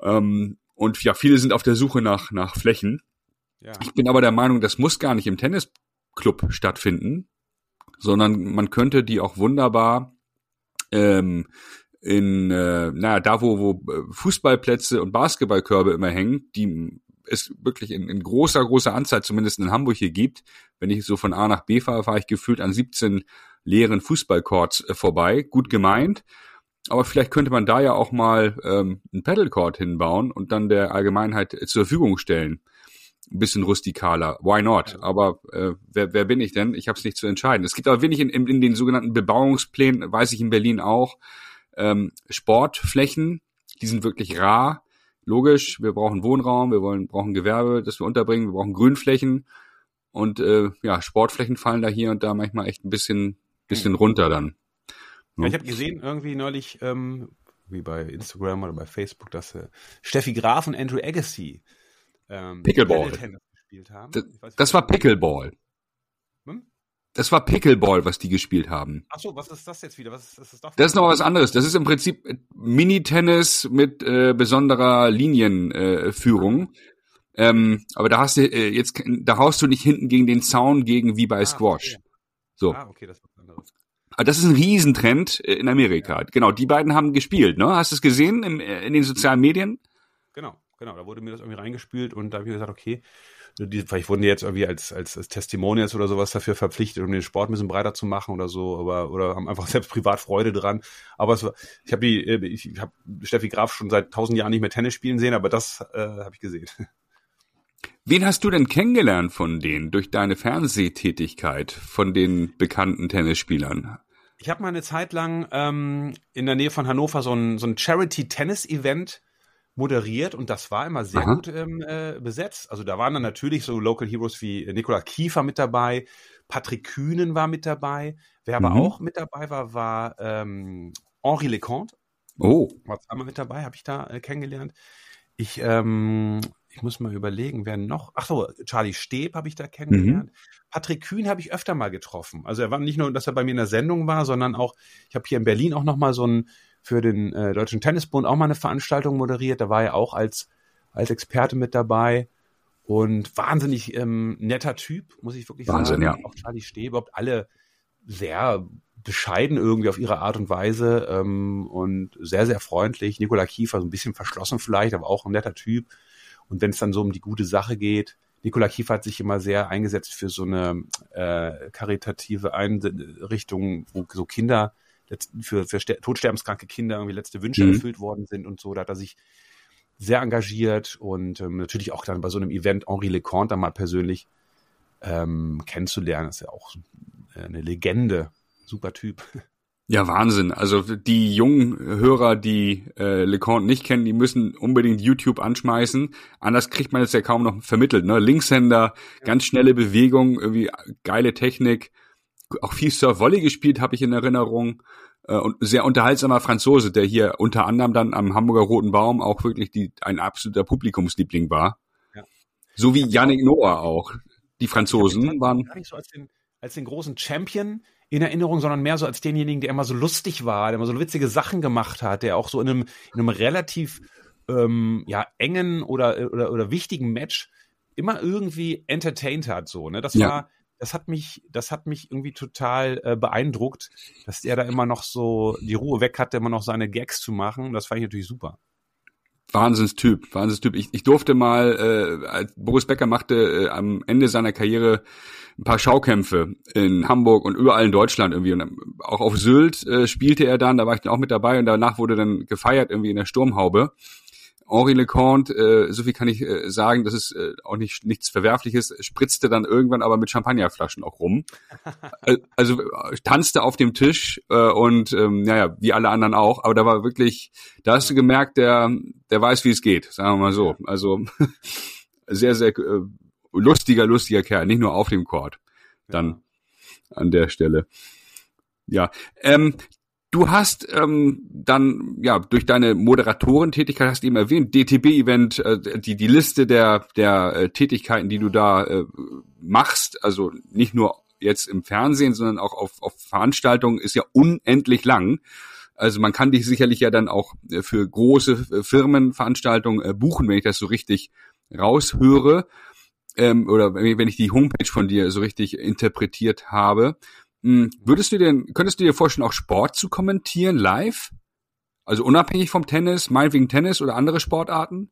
Ähm, und ja, viele sind auf der Suche nach, nach Flächen. Ja. Ich bin aber der Meinung, das muss gar nicht im Tennisclub stattfinden, sondern man könnte die auch wunderbar ähm, in, äh, naja, da wo, wo äh, Fußballplätze und Basketballkörbe immer hängen, die es wirklich in, in großer, großer Anzahl zumindest in Hamburg hier gibt. Wenn ich so von A nach B fahre, fahre ich gefühlt an 17 leeren Fußballcourts äh, vorbei. Gut gemeint. Aber vielleicht könnte man da ja auch mal ähm, einen Paddlecourt hinbauen und dann der Allgemeinheit äh, zur Verfügung stellen. Ein bisschen rustikaler. Why not? Aber äh, wer, wer bin ich denn? Ich habe es nicht zu entscheiden. Es gibt aber wenig in, in, in den sogenannten Bebauungsplänen, weiß ich in Berlin auch, ähm, Sportflächen, die sind wirklich rar. Logisch, wir brauchen Wohnraum, wir wollen, brauchen Gewerbe, das wir unterbringen, wir brauchen Grünflächen. Und äh, ja, Sportflächen fallen da hier und da manchmal echt ein bisschen, bisschen runter dann. Ja, ich habe gesehen irgendwie neulich, ähm, wie bei Instagram oder bei Facebook, dass äh, Steffi Graf und Andrew Agassi ähm, Pickleball. Gespielt haben. Das, weiß das war Pickleball. Hm? Das war Pickleball, was die gespielt haben. Ach so, was ist das jetzt wieder? Was ist, das ist doch Das ist noch was anderes. Das ist im Prinzip äh, Mini-Tennis mit äh, besonderer Linienführung. Äh, ähm, aber da hast du äh, jetzt, da haust du nicht hinten gegen den Zaun gegen wie bei Ah, Squash. okay. So. Ah, okay, das ist was anderes. Aber das ist ein Riesentrend äh, in Amerika. Genau, die beiden haben gespielt, ne? Hast du es gesehen im, äh, in den sozialen Medien? Genau, genau. Da wurde mir das irgendwie reingespült und da habe ich gesagt, okay, die, vielleicht wurden die jetzt irgendwie als, als, als Testimonials oder sowas dafür verpflichtet, um den Sport ein bisschen breiter zu machen oder so, aber oder haben einfach selbst privat Freude dran. Aber es war, ich habe die, äh, ich habe Steffi Graf schon seit tausend Jahren nicht mehr Tennis spielen sehen, aber das äh, habe ich gesehen. Wen hast du denn kennengelernt von denen durch deine Fernsehtätigkeit von den bekannten Tennisspielern? Ich habe mal eine Zeit lang ähm, in der Nähe von Hannover so ein, so ein Charity-Tennis-Event moderiert und das war immer sehr Aha. gut ähm, äh, besetzt. Also da waren dann natürlich so Local Heroes wie Nikola Kiefer mit dabei, Patrick Kühnen war mit dabei. Wer aber Mhm. auch mit dabei war, war ähm, Henri Leconte. Oh, War zweimal mit dabei, habe ich da äh, kennengelernt. Ich, ähm, ich muss mal überlegen, wer noch. Ach so, Charlie Steb habe ich da kennengelernt. Patrick Kühn habe ich öfter mal getroffen. Also er war nicht nur, dass er bei mir in der Sendung war, sondern auch, ich habe hier in Berlin auch noch mal so ein für den äh, Deutschen Tennisbund auch mal eine Veranstaltung moderiert. Da war er auch als als Experte mit dabei und wahnsinnig ähm, netter Typ, muss ich wirklich Wahnsinn, sagen. ja. Auch Charlie Steb, überhaupt alle sehr bescheiden irgendwie auf ihre Art und Weise ähm, und sehr, sehr freundlich. Nikola Kiefer, so ein bisschen verschlossen vielleicht, aber auch ein netter Typ. Und wenn es dann so um die gute Sache geht, Nikola Kiefer hat sich immer sehr eingesetzt für so eine äh, karitative Einrichtung, wo so Kinder, für, für ster- todsterbenskranke Kinder irgendwie letzte Wünsche Mhm. erfüllt worden sind und so. Da hat er sich sehr engagiert und ähm, natürlich auch dann bei so einem Event Henri Leconte dann mal persönlich ähm, kennenzulernen. ist ja auch so eine Legende. Super Typ. Ja, Wahnsinn. Also die jungen Hörer, die äh, LeConte nicht kennen, die müssen unbedingt YouTube anschmeißen. Anders kriegt man es ja kaum noch vermittelt. Ne? Linkshänder, ganz schnelle Bewegung, irgendwie geile Technik. Auch viel Surf Volley gespielt, habe ich in Erinnerung. Äh, und sehr unterhaltsamer Franzose, der hier unter anderem dann am Hamburger Roten Baum auch wirklich die, ein absoluter Publikumsliebling war. Ja. So wie Yannick Noah auch. Die Franzosen waren. Gar nicht so als den, als den großen Champion in Erinnerung, sondern mehr so als denjenigen, der immer so lustig war, der immer so witzige Sachen gemacht hat, der auch so in einem, in einem relativ ähm, ja, engen oder, oder, oder wichtigen Match immer irgendwie entertained hat. So, ne? Das ja. war das hat mich, das hat mich irgendwie total äh, beeindruckt, dass der da immer noch so die Ruhe weg hatte, immer noch seine Gags zu machen. Das fand ich natürlich super. Wahnsinnstyp, Wahnsinnstyp. Ich, ich durfte mal, äh, als Boris Becker machte äh, am Ende seiner Karriere ein paar Schaukämpfe in Hamburg und überall in Deutschland irgendwie. Und auch auf Sylt äh, spielte er dann, da war ich dann auch mit dabei und danach wurde dann gefeiert irgendwie in der Sturmhaube. Henri Leconte, äh, so viel kann ich äh, sagen, das ist äh, auch nicht nichts Verwerfliches, spritzte dann irgendwann aber mit Champagnerflaschen auch rum. also äh, tanzte auf dem Tisch äh, und ähm, naja, wie alle anderen auch, aber da war wirklich, da hast du gemerkt, der, der weiß, wie es geht, sagen wir mal so. Also sehr, sehr äh, lustiger, lustiger Kerl, nicht nur auf dem Court. Dann ja. an der Stelle. Ja, ähm, Du hast ähm, dann ja durch deine Moderatorentätigkeit hast du eben erwähnt DTB-Event, äh, die die Liste der der äh, Tätigkeiten, die du da äh, machst, also nicht nur jetzt im Fernsehen, sondern auch auf, auf Veranstaltungen, ist ja unendlich lang. Also man kann dich sicherlich ja dann auch äh, für große äh, Firmenveranstaltungen äh, buchen, wenn ich das so richtig raushöre ähm, oder wenn ich die Homepage von dir so richtig interpretiert habe. Hm, würdest du denn, könntest du dir vorstellen, auch Sport zu kommentieren live? Also unabhängig vom Tennis, meinetwegen Tennis oder andere Sportarten?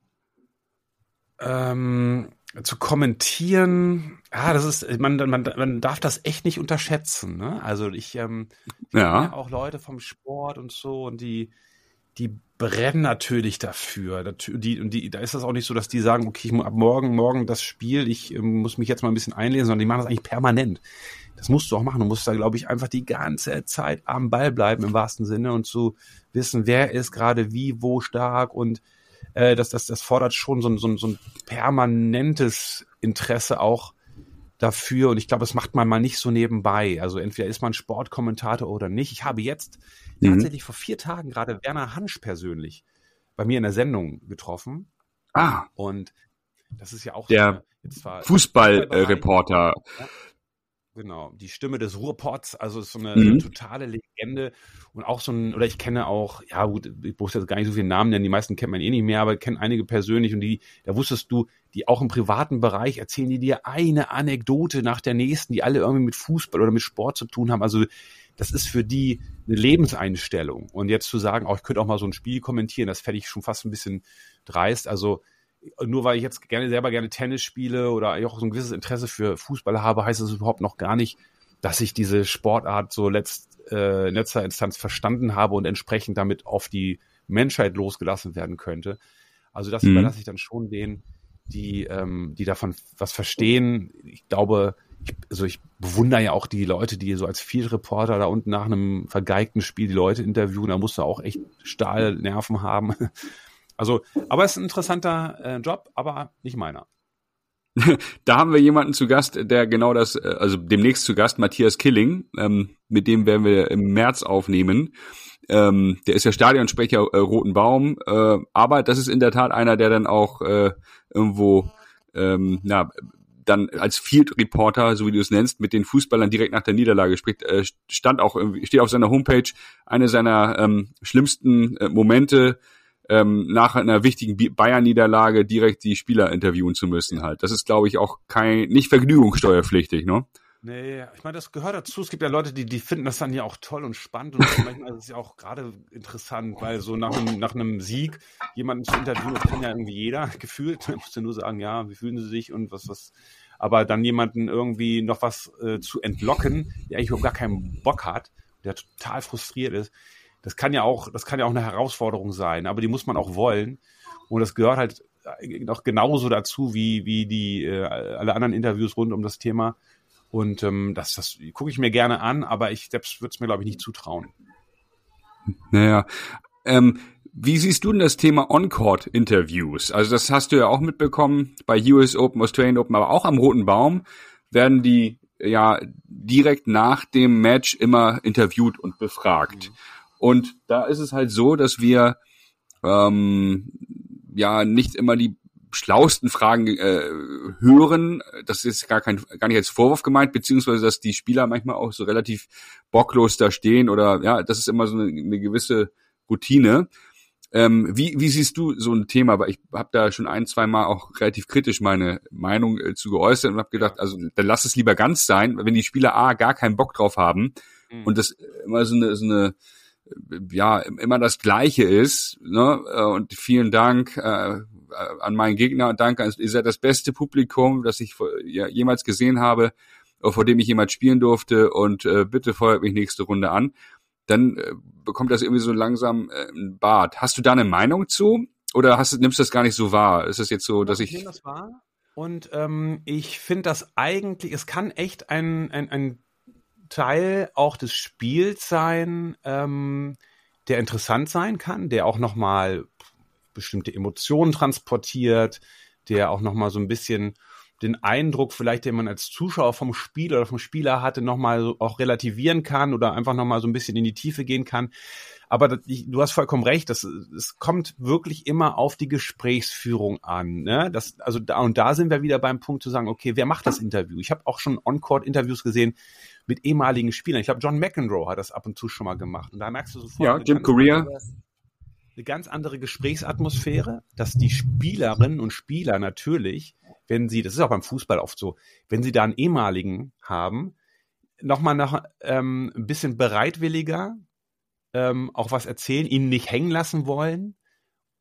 Ähm, zu kommentieren, ja, das ist, man, man, man darf das echt nicht unterschätzen. Ne? Also ich, ähm, ich ja. auch Leute vom Sport und so und die, die brennen natürlich dafür. Die, und die, da ist das auch nicht so, dass die sagen, okay, ich ab morgen, morgen das Spiel, ich ähm, muss mich jetzt mal ein bisschen einlesen, sondern die machen das eigentlich permanent. Das musst du auch machen. Du musst da, glaube ich, einfach die ganze Zeit am Ball bleiben im wahrsten Sinne und zu wissen, wer ist gerade wie, wo stark und äh, das, das, das fordert schon so, so, so ein permanentes Interesse auch dafür und ich glaube, das macht man mal nicht so nebenbei. Also entweder ist man Sportkommentator oder nicht. Ich habe jetzt mhm. tatsächlich vor vier Tagen gerade Werner Hansch persönlich bei mir in der Sendung getroffen. Ah. Und das ist ja auch der Fußballreporter. Ja. Genau, die Stimme des Ruhrpots, also ist so eine, mhm. eine, totale Legende und auch so ein, oder ich kenne auch, ja gut, ich muss jetzt gar nicht so viele Namen nennen, die meisten kennt man eh nicht mehr, aber ich kenne einige persönlich und die, da wusstest du, die auch im privaten Bereich erzählen die dir eine Anekdote nach der nächsten, die alle irgendwie mit Fußball oder mit Sport zu tun haben. Also das ist für die eine Lebenseinstellung. Und jetzt zu sagen, auch ich könnte auch mal so ein Spiel kommentieren, das fände ich schon fast ein bisschen dreist. Also nur weil ich jetzt gerne selber gerne Tennis spiele oder auch so ein gewisses Interesse für Fußball habe, heißt es überhaupt noch gar nicht, dass ich diese Sportart so letzt, äh, in letzter Instanz verstanden habe und entsprechend damit auf die Menschheit losgelassen werden könnte. Also das mhm. überlasse ich dann schon denen, die, ähm, die davon was verstehen. Ich glaube, ich, also ich bewundere ja auch die Leute, die so als Field Reporter da unten nach einem vergeigten Spiel die Leute interviewen. Da musst du auch echt Stahlnerven haben. Also, aber es ist ein interessanter äh, Job, aber nicht meiner. da haben wir jemanden zu Gast, der genau das, äh, also demnächst zu Gast, Matthias Killing, ähm, mit dem werden wir im März aufnehmen. Ähm, der ist ja Stadionsprecher äh, Roten Baum, äh, aber das ist in der Tat einer, der dann auch äh, irgendwo, ähm, na, dann als Field Reporter, so wie du es nennst, mit den Fußballern direkt nach der Niederlage spricht, äh, stand auch irgendwie, steht auf seiner Homepage, eine seiner ähm, schlimmsten äh, Momente ähm, nach einer wichtigen Bayern-Niederlage direkt die Spieler interviewen zu müssen halt. Das ist, glaube ich, auch kein, nicht vergnügungssteuerpflichtig, ne? Nee, ich meine, das gehört dazu. Es gibt ja Leute, die, die finden das dann ja auch toll und spannend und manchmal ist es ja auch gerade interessant, weil so nach einem, nach einem Sieg jemanden zu interviewen, das kann ja irgendwie jeder gefühlt. Man muss ja nur sagen, ja, wie fühlen sie sich und was, was, aber dann jemanden irgendwie noch was äh, zu entlocken, der eigentlich überhaupt gar keinen Bock hat, der total frustriert ist, das kann ja auch, das kann ja auch eine Herausforderung sein, aber die muss man auch wollen. Und das gehört halt noch genauso dazu wie, wie die äh, alle anderen Interviews rund um das Thema. Und ähm, das, das gucke ich mir gerne an, aber ich selbst würde es mir, glaube ich, nicht zutrauen. Naja. Ähm, wie siehst du denn das Thema On-Court-Interviews? Also das hast du ja auch mitbekommen bei US Open, Australian Open, aber auch am Roten Baum werden die ja direkt nach dem Match immer interviewt und befragt. Mhm. Und da ist es halt so, dass wir ähm, ja nicht immer die schlausten Fragen äh, hören. Das ist gar kein gar nicht als Vorwurf gemeint, beziehungsweise dass die Spieler manchmal auch so relativ bocklos da stehen oder ja, das ist immer so eine, eine gewisse Routine. Ähm, wie, wie siehst du so ein Thema? Weil ich habe da schon ein, zwei Mal auch relativ kritisch meine Meinung äh, zu geäußert und habe gedacht, also dann lass es lieber ganz sein, wenn die Spieler A gar keinen Bock drauf haben mhm. und das immer so eine, so eine ja immer das Gleiche ist. Ne? Äh, und vielen Dank äh, an meinen Gegner und danke, ihr seid das beste Publikum, das ich ja, jemals gesehen habe, vor dem ich jemals spielen durfte und äh, bitte feuert mich nächste Runde an dann äh, bekommt das irgendwie so langsam äh, ein Bart. Hast du da eine Meinung zu? Oder hast, nimmst du das gar nicht so wahr? Ist es jetzt so, dass ich. Ich nehme das wahr. Und ähm, ich finde das eigentlich, es kann echt ein, ein, ein Teil auch des Spiels sein, ähm, der interessant sein kann, der auch nochmal bestimmte Emotionen transportiert, der auch nochmal so ein bisschen den Eindruck vielleicht, den man als Zuschauer vom Spiel oder vom Spieler hatte, nochmal so auch relativieren kann oder einfach nochmal so ein bisschen in die Tiefe gehen kann. Aber das, ich, du hast vollkommen recht, das, es kommt wirklich immer auf die Gesprächsführung an. Ne? Das, also da, und da sind wir wieder beim Punkt zu sagen, okay, wer macht das Interview? Ich habe auch schon On-Court-Interviews gesehen mit ehemaligen Spielern. Ich glaube, John McEnroe hat das ab und zu schon mal gemacht. Und da merkst du sofort. Ja, Jim Korea eine ganz andere Gesprächsatmosphäre, dass die Spielerinnen und Spieler natürlich wenn sie, das ist auch beim Fußball oft so, wenn sie da einen ehemaligen haben, nochmal noch ähm, ein bisschen bereitwilliger ähm, auch was erzählen, ihn nicht hängen lassen wollen.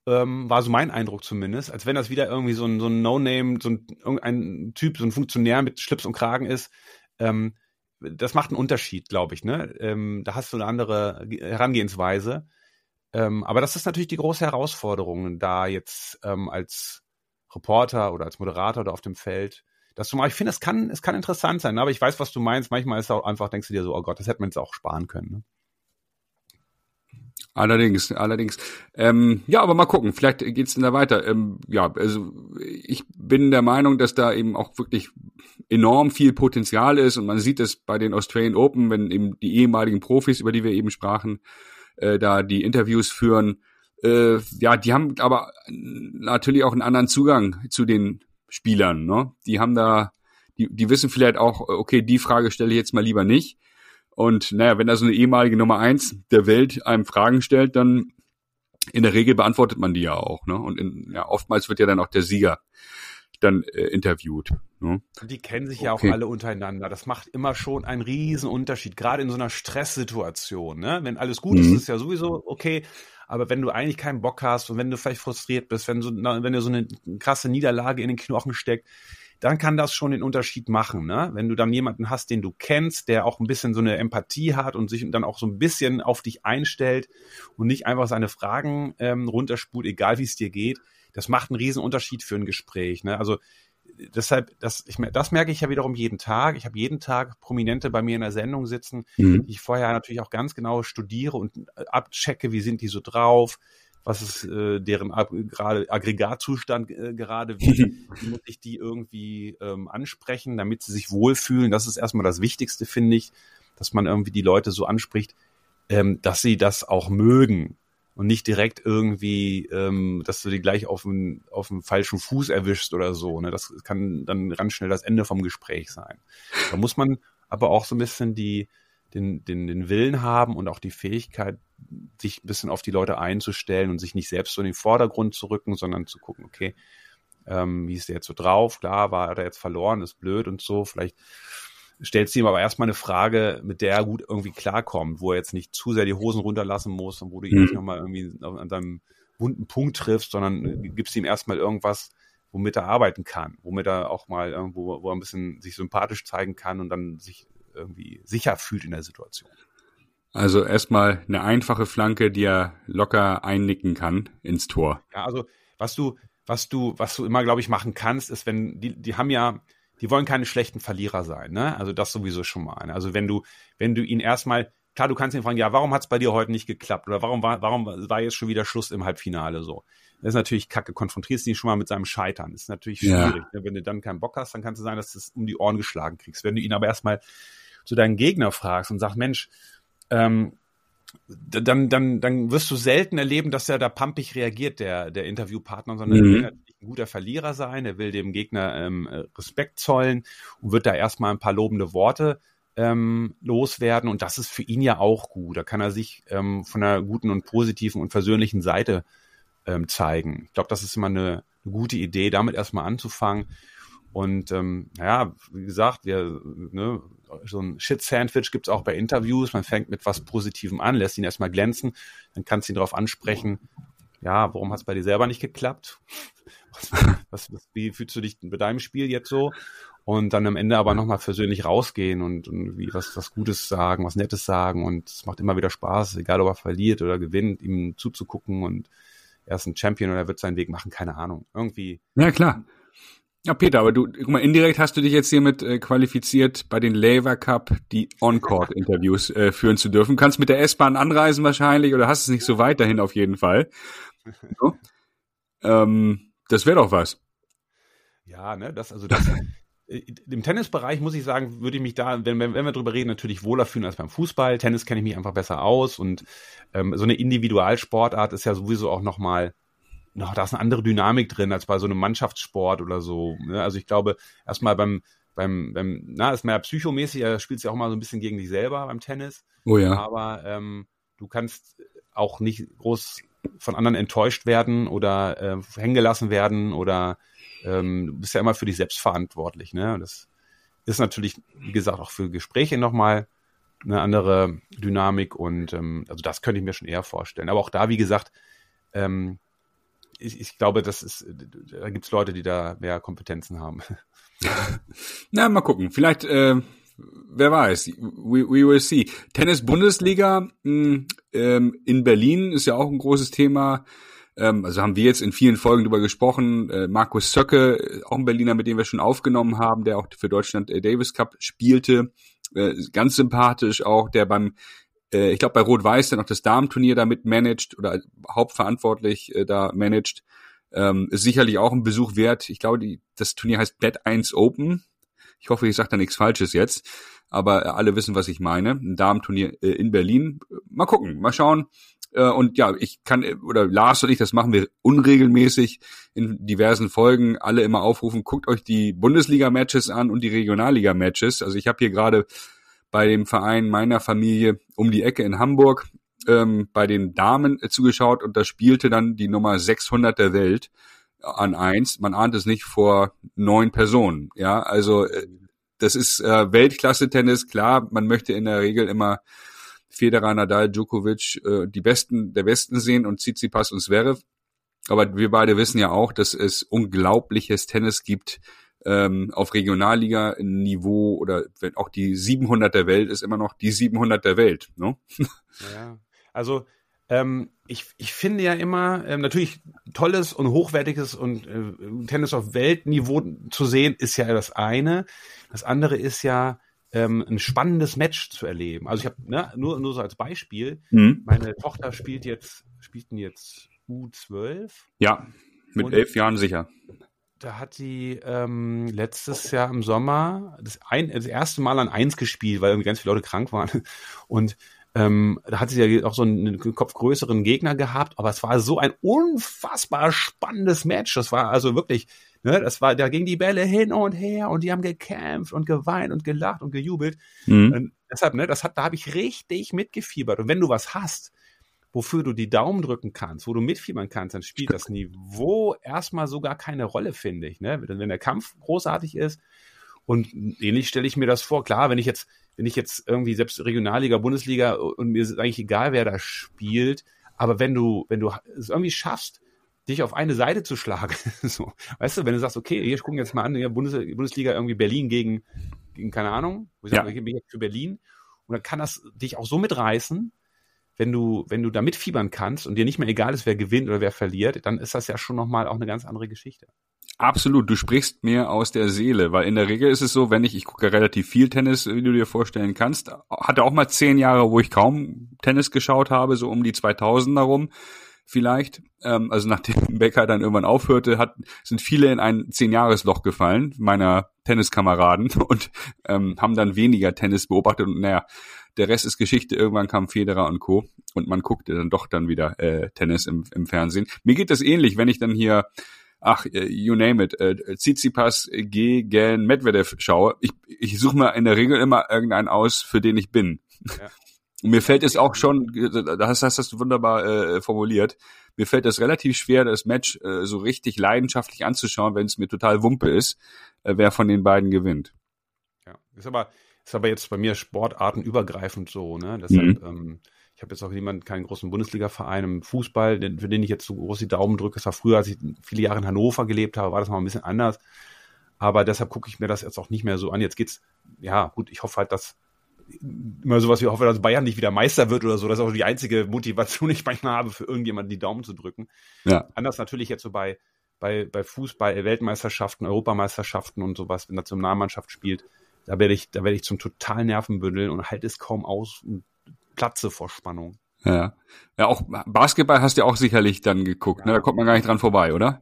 Ähm, war so mein Eindruck zumindest, als wenn das wieder irgendwie so ein, so ein No-Name, so ein irgendein Typ, so ein Funktionär mit Schlips und Kragen ist. Ähm, das macht einen Unterschied, glaube ich. Ne? Ähm, da hast du eine andere Herangehensweise. Ähm, aber das ist natürlich die große Herausforderung, da jetzt ähm, als Reporter oder als Moderator oder auf dem Feld, dass du mal, ich finde, es kann, es kann interessant sein, aber ich weiß, was du meinst. Manchmal ist es auch einfach, denkst du dir so, oh Gott, das hätte man jetzt auch sparen können. Ne? Allerdings, allerdings. Ähm, ja, aber mal gucken, vielleicht geht's dann da weiter. Ähm, ja, also ich bin der Meinung, dass da eben auch wirklich enorm viel Potenzial ist und man sieht es bei den Australian Open, wenn eben die ehemaligen Profis, über die wir eben sprachen, äh, da die Interviews führen, äh, ja, die haben aber natürlich auch einen anderen Zugang zu den Spielern. Ne? Die haben da, die, die wissen vielleicht auch, okay, die Frage stelle ich jetzt mal lieber nicht. Und naja, wenn da so eine ehemalige Nummer eins der Welt einem Fragen stellt, dann in der Regel beantwortet man die ja auch. Ne? Und in, ja, oftmals wird ja dann auch der Sieger dann äh, interviewt. Ne? Die kennen sich okay. ja auch alle untereinander. Das macht immer schon einen riesen Unterschied, gerade in so einer Stresssituation. Ne? Wenn alles gut mhm. ist, ist es ja sowieso okay. Aber wenn du eigentlich keinen Bock hast und wenn du vielleicht frustriert bist, wenn, so, wenn dir so eine krasse Niederlage in den Knochen steckt, dann kann das schon den Unterschied machen. Ne? Wenn du dann jemanden hast, den du kennst, der auch ein bisschen so eine Empathie hat und sich dann auch so ein bisschen auf dich einstellt und nicht einfach seine Fragen ähm, runterspult, egal wie es dir geht, das macht einen riesen Unterschied für ein Gespräch. Ne? Also deshalb, das, ich, das merke ich ja wiederum jeden Tag. Ich habe jeden Tag Prominente bei mir in der Sendung sitzen, mhm. die ich vorher natürlich auch ganz genau studiere und äh, abchecke, wie sind die so drauf, was ist äh, deren Ab gerade Aggregatzustand äh, gerade, wie, wie muss ich die irgendwie ähm, ansprechen, damit sie sich wohlfühlen. Das ist erstmal das Wichtigste, finde ich, dass man irgendwie die Leute so anspricht, ähm, dass sie das auch mögen und nicht direkt irgendwie, ähm, dass du die gleich auf dem auf dem falschen Fuß erwischst oder so. Ne? Das kann dann ganz schnell das Ende vom Gespräch sein. Da muss man aber auch so ein bisschen die den, den, den Willen haben und auch die Fähigkeit, sich ein bisschen auf die Leute einzustellen und sich nicht selbst so in den Vordergrund zu rücken, sondern zu gucken, okay, ähm, wie ist der jetzt so drauf? Klar, war er jetzt verloren, ist blöd und so. Vielleicht stellst du ihm aber erstmal eine Frage, mit der er gut irgendwie klarkommt, wo er jetzt nicht zu sehr die Hosen runterlassen muss und wo du ihn nicht mhm. nochmal irgendwie an seinem wunden Punkt triffst, sondern gibst ihm erstmal irgendwas, womit er arbeiten kann, womit er auch mal irgendwo, wo er ein bisschen sich sympathisch zeigen kann und dann sich irgendwie sicher fühlt in der Situation. Also erstmal eine einfache Flanke, die er locker einnicken kann ins Tor. Ja, also was du, was du, was du immer, glaube ich, machen kannst, ist, wenn die, die haben ja, die wollen keine schlechten Verlierer sein, ne? Also das sowieso schon mal. Ne? Also wenn du, wenn du ihn erstmal klar, du kannst ihn fragen, ja, warum hat es bei dir heute nicht geklappt? Oder warum war, warum war jetzt schon wieder Schluss im Halbfinale so? Das ist natürlich kacke. Konfrontierst ihn schon mal mit seinem Scheitern. Das ist natürlich schwierig. Ja. Ne? Wenn du dann keinen Bock hast, dann kannst du sein, dass du es um die Ohren geschlagen kriegst. Wenn du ihn aber erstmal zu deinen Gegner fragst und sagst, Mensch, ähm, dann, dann, dann wirst du selten erleben, dass er da pampig reagiert, der, der Interviewpartner, sondern mhm. er will natürlich ein guter Verlierer sein, er will dem Gegner ähm, Respekt zollen und wird da erstmal ein paar lobende Worte ähm, loswerden. Und das ist für ihn ja auch gut. Da kann er sich ähm, von einer guten und positiven und versöhnlichen Seite ähm, zeigen. Ich glaube, das ist immer eine, eine gute Idee, damit erstmal anzufangen. Und ähm, ja, wie gesagt, wir, ne, so ein Shit-Sandwich gibt's auch bei Interviews. Man fängt mit was Positivem an, lässt ihn erstmal glänzen, dann kannst du ihn darauf ansprechen, ja, warum hat's bei dir selber nicht geklappt? Was, was, wie fühlst du dich bei deinem Spiel jetzt so? Und dann am Ende aber nochmal persönlich rausgehen und, und wie was, was Gutes sagen, was Nettes sagen. Und es macht immer wieder Spaß, egal ob er verliert oder gewinnt, ihm zuzugucken und er ist ein Champion oder er wird seinen Weg machen, keine Ahnung. Irgendwie. Ja, klar. Ja, Peter, aber du, guck mal, indirekt hast du dich jetzt hiermit äh, qualifiziert, bei den Lever Cup die On-Court-Interviews äh, führen zu dürfen. Kannst mit der S-Bahn anreisen wahrscheinlich oder hast es nicht so weit dahin auf jeden Fall. So. ähm, das wäre doch was. Ja, ne, das, also das, äh, im Tennisbereich muss ich sagen, würde ich mich da, wenn, wenn wir drüber reden, natürlich wohler fühlen als beim Fußball. Tennis kenne ich mich einfach besser aus und ähm, so eine Individualsportart ist ja sowieso auch nochmal noch, da ist eine andere Dynamik drin als bei so einem Mannschaftssport oder so. Ne? Also ich glaube, erstmal beim, beim, beim, na, ist mehr psychomäßig, da spielst du ja auch mal so ein bisschen gegen dich selber beim Tennis. Oh ja. Aber ähm, du kannst auch nicht groß von anderen enttäuscht werden oder äh, hängen gelassen werden oder ähm, du bist ja immer für dich selbst verantwortlich. Ne? Das ist natürlich, wie gesagt, auch für Gespräche nochmal eine andere Dynamik und ähm, also das könnte ich mir schon eher vorstellen. Aber auch da, wie gesagt, ähm, ich, ich glaube, das ist, da gibt's Leute, die da mehr Kompetenzen haben. Na, mal gucken. Vielleicht, äh, wer weiß. We, we will see. Tennis-Bundesliga hm, ähm, in Berlin ist ja auch ein großes Thema. Ähm, also haben wir jetzt in vielen Folgen drüber gesprochen. Äh, Markus Söcke, auch ein Berliner, mit dem wir schon aufgenommen haben, der auch für Deutschland äh, Davis Cup spielte. Äh, ganz sympathisch auch, der beim äh, ich glaube bei Rot-Weiß dann auch das Damenturnier damit managt oder hauptverantwortlich äh, da managt, ähm, ist sicherlich auch ein Besuch wert. Ich glaube, das Turnier heißt Bet 1 Open. Ich hoffe, ich sage da nichts Falsches jetzt, aber alle wissen, was ich meine. Ein Damenturnier äh, in Berlin. Mal gucken, mal schauen. Äh, und ja, ich kann, oder Lars und ich, das machen wir unregelmäßig in diversen Folgen, alle immer aufrufen, guckt euch die Bundesliga-Matches an und die Regionalliga-Matches. Also ich habe hier gerade bei dem Verein meiner Familie um die Ecke in Hamburg ähm, bei den Damen zugeschaut und da spielte dann die Nummer 600 der Welt an eins. Man ahnt es nicht vor neun Personen. Ja, also äh, das ist äh, Weltklasse-Tennis. Klar, man möchte in der Regel immer Federer, Nadal, Djokovic, äh, die Besten der Besten sehen und Tsitsipas und Zverev. Aber wir beide wissen ja auch, dass es unglaubliches Tennis gibt, ähm, auf Regionalliga-Niveau oder wenn auch die 700 der Welt ist immer noch die 700 der Welt. Ne? Ja, also ähm, ich, ich finde ja immer, ähm, natürlich tolles und hochwertiges und äh, Tennis auf Weltniveau zu sehen, ist ja das eine. Das andere ist ja, ähm, ein spannendes Match zu erleben. Also ich habe ne, nur nur so als Beispiel, mhm. meine Tochter spielt jetzt spielten jetzt U12. Ja, mit elf Jahren sicher. Da hat sie ähm, letztes Jahr im Sommer das, ein, das erste Mal an eins gespielt, weil irgendwie ganz viele Leute krank waren. Und ähm, da hat sie ja auch so einen kopfgrößeren Gegner gehabt, aber es war so ein unfassbar spannendes Match. Das war also wirklich, ne, das war, da ging die Bälle hin und her und die haben gekämpft und geweint und gelacht und gejubelt. Mhm. Und deshalb, ne, das hat, da habe ich richtig mitgefiebert. Und wenn du was hast, wofür du die Daumen drücken kannst, wo du mitfiebern kannst, dann spielt das Niveau erstmal so gar keine Rolle, finde ich. Ne? Wenn der Kampf großartig ist. Und ähnlich stelle ich mir das vor. Klar, wenn ich jetzt, wenn ich jetzt irgendwie selbst Regionalliga, Bundesliga und mir ist eigentlich egal, wer da spielt, aber wenn du, wenn du es irgendwie schaffst, dich auf eine Seite zu schlagen, so, weißt du, wenn du sagst, okay, hier gucken jetzt mal an, ja, Bundes Bundesliga irgendwie Berlin gegen, gegen keine Ahnung, wo ich ja. sage, ich bin jetzt für Berlin, und dann kann das dich auch so mitreißen, wenn du, wenn du da mitfiebern kannst und dir nicht mehr egal ist, wer gewinnt oder wer verliert, dann ist das ja schon nochmal auch eine ganz andere Geschichte. Absolut, du sprichst mir aus der Seele, weil in der Regel ist es so, wenn ich, ich gucke relativ viel Tennis, wie du dir vorstellen kannst, hatte auch mal zehn Jahre, wo ich kaum Tennis geschaut habe, so um die 2000 herum vielleicht. Ähm, also nachdem Becker dann irgendwann aufhörte, hat, sind viele in ein Zehn-Jahres-Loch gefallen, meiner Tenniskameraden, und ähm, haben dann weniger Tennis beobachtet. Und naja, der Rest ist Geschichte. Irgendwann kam Federer und Co. Und man guckte dann doch dann wieder äh, Tennis im, im Fernsehen. Mir geht das ähnlich, wenn ich dann hier ach, äh, you name it, äh, Tsitsipas gegen Medvedev schaue. Ich, ich suche mir in der Regel immer irgendeinen aus, für den ich bin. Ja. Und mir fällt es auch schon, das hast, hast du wunderbar äh, formuliert, mir fällt es relativ schwer, das Match äh, so richtig leidenschaftlich anzuschauen, wenn es mir total Wumpe ist, äh, wer von den beiden gewinnt. Ja, ist aber, ist aber jetzt bei mir sportartenübergreifend so, ne? Deshalb, mhm. ähm, ich habe jetzt auch jemanden, keinen großen Bundesliga-Verein im Fußball, den, für den ich jetzt so groß die Daumen drücke. Das war früher, als ich viele Jahre in Hannover gelebt habe, war das mal ein bisschen anders. Aber deshalb gucke ich mir das jetzt auch nicht mehr so an. Jetzt geht's, ja, gut, ich hoffe halt, dass immer sowas wie hoffe, dass Bayern nicht wieder Meister wird oder so. Das ist auch die einzige Motivation, die ich manchmal habe, für irgendjemanden die Daumen zu drücken. Ja. Anders natürlich jetzt so bei, bei, bei Fußball, Weltmeisterschaften, Europameisterschaften und sowas, wenn Nationalmannschaft spielt, da werde ich, da werde ich zum totalen Nervenbündel und halte es kaum aus und platze vor Spannung. Ja. Ja, auch Basketball hast du ja auch sicherlich dann geguckt, ja. ne? Da kommt man gar nicht dran vorbei, oder?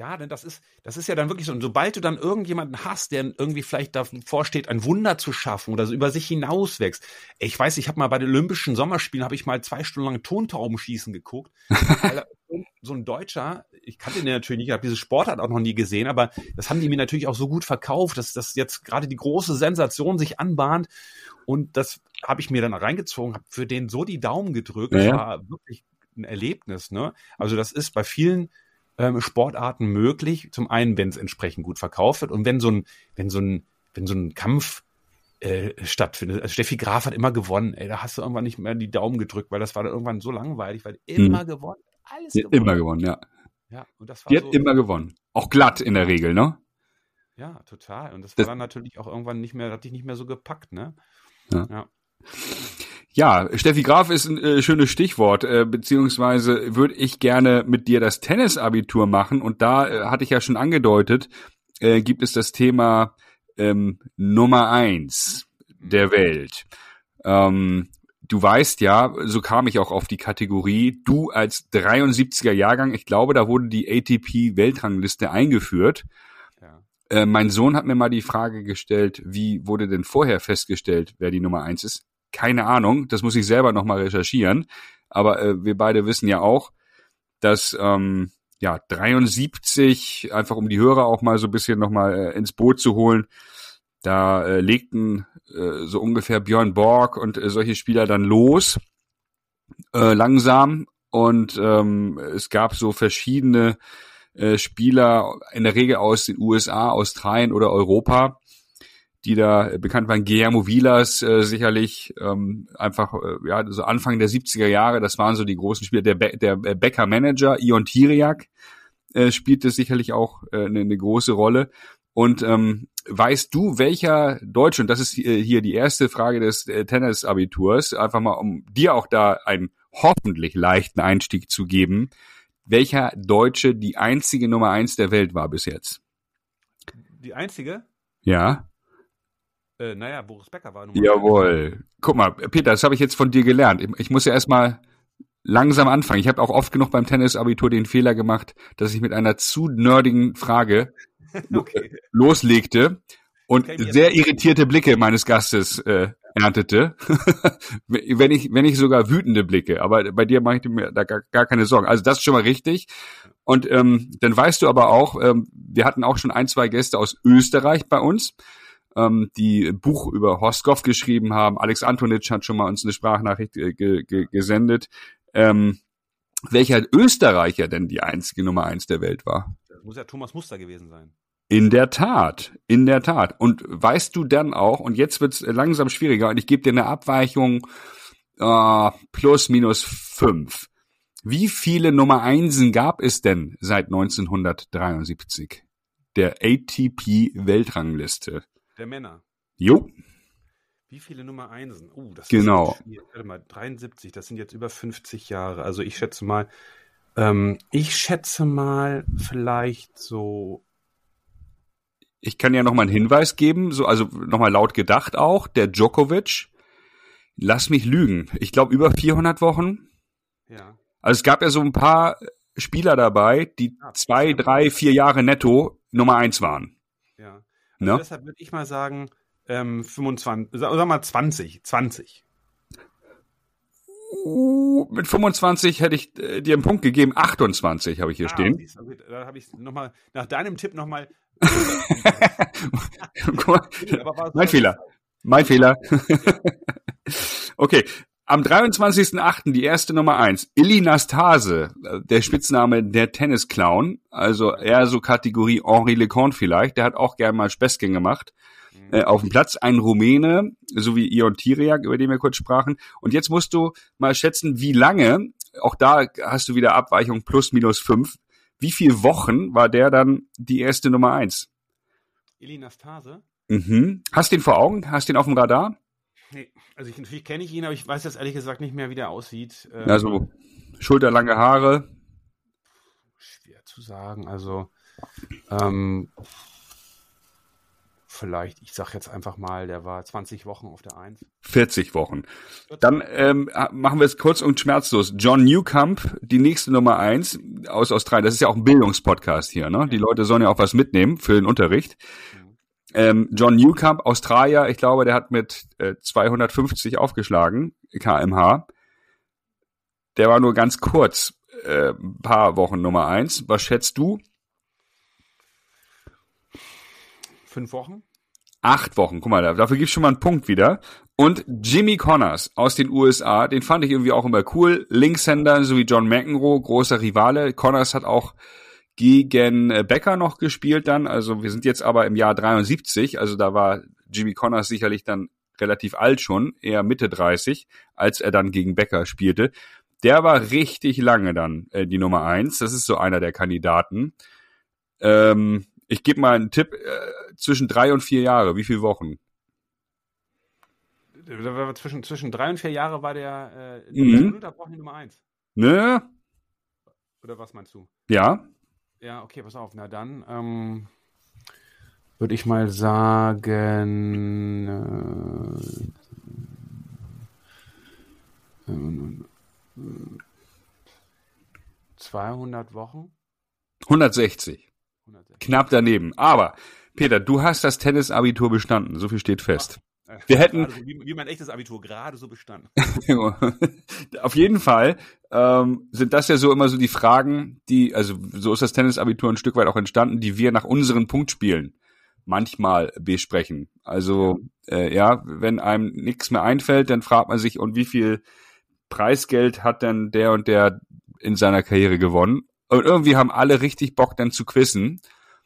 Ja, denn das ist, das ist ja dann wirklich so. Und sobald du dann irgendjemanden hast, der irgendwie vielleicht davor steht, ein Wunder zu schaffen oder so über sich hinauswächst. Ich weiß, ich habe mal bei den Olympischen Sommerspielen habe ich mal zwei Stunden lang Tontaubenschießen geguckt. so ein Deutscher, ich kannte den natürlich nicht, ich habe diese Sportart auch noch nie gesehen, aber das haben die mir natürlich auch so gut verkauft, dass das jetzt gerade die große Sensation sich anbahnt. Und das habe ich mir dann reingezogen, habe für den so die Daumen gedrückt. Ja. Das war wirklich ein Erlebnis. Ne? Also das ist bei vielen ähm, Sportarten möglich. Zum einen, wenn es entsprechend gut verkauft wird und wenn so ein, wenn so ein, wenn so ein Kampf äh, stattfindet. Also Steffi Graf hat immer gewonnen. Ey, da hast du irgendwann nicht mehr die Daumen gedrückt, weil das war dann irgendwann so langweilig, weil immer hm. gewonnen, alles gewonnen. Immer gewonnen, ja. Ja, und das war die so, hat immer gewonnen. Auch glatt in der Regel, ne? Ja, total. Und das war das, dann natürlich auch irgendwann nicht mehr, hat dich nicht mehr so gepackt, ne? Ja. ja. Ja, Steffi Graf ist ein äh, schönes Stichwort, äh, beziehungsweise würde ich gerne mit dir das Tennisabitur machen und da äh, hatte ich ja schon angedeutet, äh, gibt es das Thema ähm, Nummer eins der mhm. Welt. Ähm, du weißt ja, so kam ich auch auf die Kategorie, du als 73er Jahrgang, ich glaube, da wurde die ATP Weltrangliste eingeführt. Ja. Äh, mein Sohn hat mir mal die Frage gestellt, wie wurde denn vorher festgestellt, wer die Nummer eins ist? keine Ahnung, das muss ich selber nochmal recherchieren. Aber äh, wir beide wissen ja auch, dass ähm, ja 73, einfach um die Hörer auch mal so ein bisschen nochmal äh, ins Boot zu holen, da äh, legten äh, so ungefähr Björn Borg und äh, solche Spieler dann los, äh, langsam. Und ähm, es gab so verschiedene äh, Spieler, in der Regel aus den USA, Australien oder Europa, die da bekannt waren. Guillermo Vilas äh, sicherlich ähm, einfach äh, ja so Anfang der 70er Jahre, das waren so die großen Spieler. Der, Be der Becker Manager Ion Tiriak äh, spielte sicherlich auch äh, eine, eine große Rolle. Und ähm, weißt du, welcher Deutsche, und das ist hier die erste Frage des äh, Tennisabiturs, einfach mal um dir auch da einen hoffentlich leichten Einstieg zu geben, welcher Deutsche die einzige Nummer eins der Welt war bis jetzt? Die einzige? Ja. Äh, naja, Boris Becker war Nummer Jawohl. Guck mal, Peter, das habe ich jetzt von dir gelernt. Ich, ich muss ja erstmal langsam anfangen. Ich habe auch oft genug beim Tennisabitur den Fehler gemacht, dass ich mit einer zu nerdigen Frage okay. loslegte und sehr irritierte Blicke meines Gastes äh, erntete. wenn ich, wenn ich sogar wütende Blicke. Aber bei dir mache ich mir da gar, gar keine Sorgen. Also das ist schon mal richtig. Und ähm, dann weißt du aber auch, ähm, wir hatten auch schon ein, zwei Gäste aus Österreich bei uns ähm, die Buch über Horst geschrieben haben. Alex Antonitsch hat schon mal uns eine Sprachnachricht äh, ge ge gesendet. Ähm, welcher Österreicher denn die einzige Nummer eins der Welt war? Das muss ja Thomas Muster gewesen sein. In der Tat, in der Tat. Und weißt du dann auch, und jetzt wird's langsam schwieriger, und ich gebe dir eine Abweichung äh, plus minus fünf. Wie viele Nummer Einsen gab es denn seit 1973? Der ATP-Weltrangliste der Männer. Jo. Wie viele Nummer Einsen? Uh, das genau. ist Warte mal, 73, das sind jetzt über 50 Jahre. Also ich schätze mal, Ähm, ich schätze mal vielleicht so. Ich kann ja noch mal einen Hinweis geben, so also noch mal laut gedacht auch, der Djokovic. Lass mich lügen. Ich glaube über 400 Wochen. Ja. Also es gab ja so ein paar Spieler dabei, die Ja, zwei, drei, vier Jahre netto Nummer eins waren. Ja. Also Ne? Deshalb würde ich mal sagen, ähm, 25, sag, sag mal 20, 20. Uh, mit 25 hätte ich äh, dir einen Punkt gegeben. 28 habe ich hier Ah, stehen. okay, da habe ich noch mal nach deinem Tipp nochmal. Mein Fehler. Mein Fehler. okay. Am 23.08. die erste Nummer eins. Illy Nastase, äh, der Spitzname der Tennisclown, also eher so Kategorie Henri Leconte vielleicht, der hat auch gern mal Späßchen gemacht. Äh, auf dem Platz ein Rumäne, so wie Ion Tiriak, über den wir kurz sprachen. Und jetzt musst du mal schätzen, wie lange, auch da hast du wieder Abweichung plus minus fünf, wie viele Wochen war der dann die erste Nummer eins? Eli Nastase? Mhm. Hast den vor Augen? Hast den auf dem Radar? Nee, also ich, natürlich kenne ich ihn, aber ich weiß jetzt ehrlich gesagt nicht mehr, wie der aussieht. Ähm, Also schulterlange Haare. schwer zu sagen. Also ähm, vielleicht, ich sag jetzt einfach mal, der war 20 Wochen auf der Eins. 40 Wochen. Dann ähm, machen wir es kurz und schmerzlos. John Newcomb, die nächste Nummer eins aus Australien. Das ist ja auch ein Bildungspodcast hier. Ne? Die Leute sollen ja auch was mitnehmen für den Unterricht. Ähm, John Newcomb, Australier, ich glaube, der hat mit äh, 250 aufgeschlagen, kmh. Der war nur ganz kurz, äh, ein paar Wochen Nummer eins. Was schätzt du? Fünf Wochen? Acht Wochen, guck mal, da- dafür gibt's schon mal einen Punkt wieder. Und Jimmy Connors aus den USA, den fand ich irgendwie auch immer cool. Linkshänder, so wie John McEnroe, großer Rivale. Connors hat auch gegen äh, Becker noch gespielt dann. Also wir sind jetzt aber im Jahr 73, also da war Jimmy Connors sicherlich dann relativ alt schon, eher Mitte 30, als er dann gegen Becker spielte. Der war richtig lange dann äh, die Nummer eins. Das ist so einer der Kandidaten. Ähm, ich gebe mal einen Tipp, äh, zwischen drei und vier Jahre, wie viele Wochen? Zwischen, zwischen drei und vier Jahre war der äh, Mhm. ununterbrochene Nummer eins. Ne? Oder was meinst du? Ja? Ja, okay, pass auf. Na dann ähm, würde ich mal sagen äh, äh, 200 Wochen. 160. 160. Knapp daneben. Aber, Peter, du hast das Tennisabitur bestanden. So viel steht fest. Wir hätten- Gerade so, wie, wie mein echtes Abitur gerade so bestanden. Auf jeden Fall ähm, sind das ja so immer so die Fragen, die, also so ist das Tennisabitur ein Stück weit auch entstanden, die wir nach unseren Punktspielen manchmal besprechen. Also äh, ja, wenn einem nichts mehr einfällt, dann fragt man sich, und wie viel Preisgeld hat denn der und der in seiner Karriere gewonnen? Und irgendwie haben alle richtig Bock dann zu quizzen.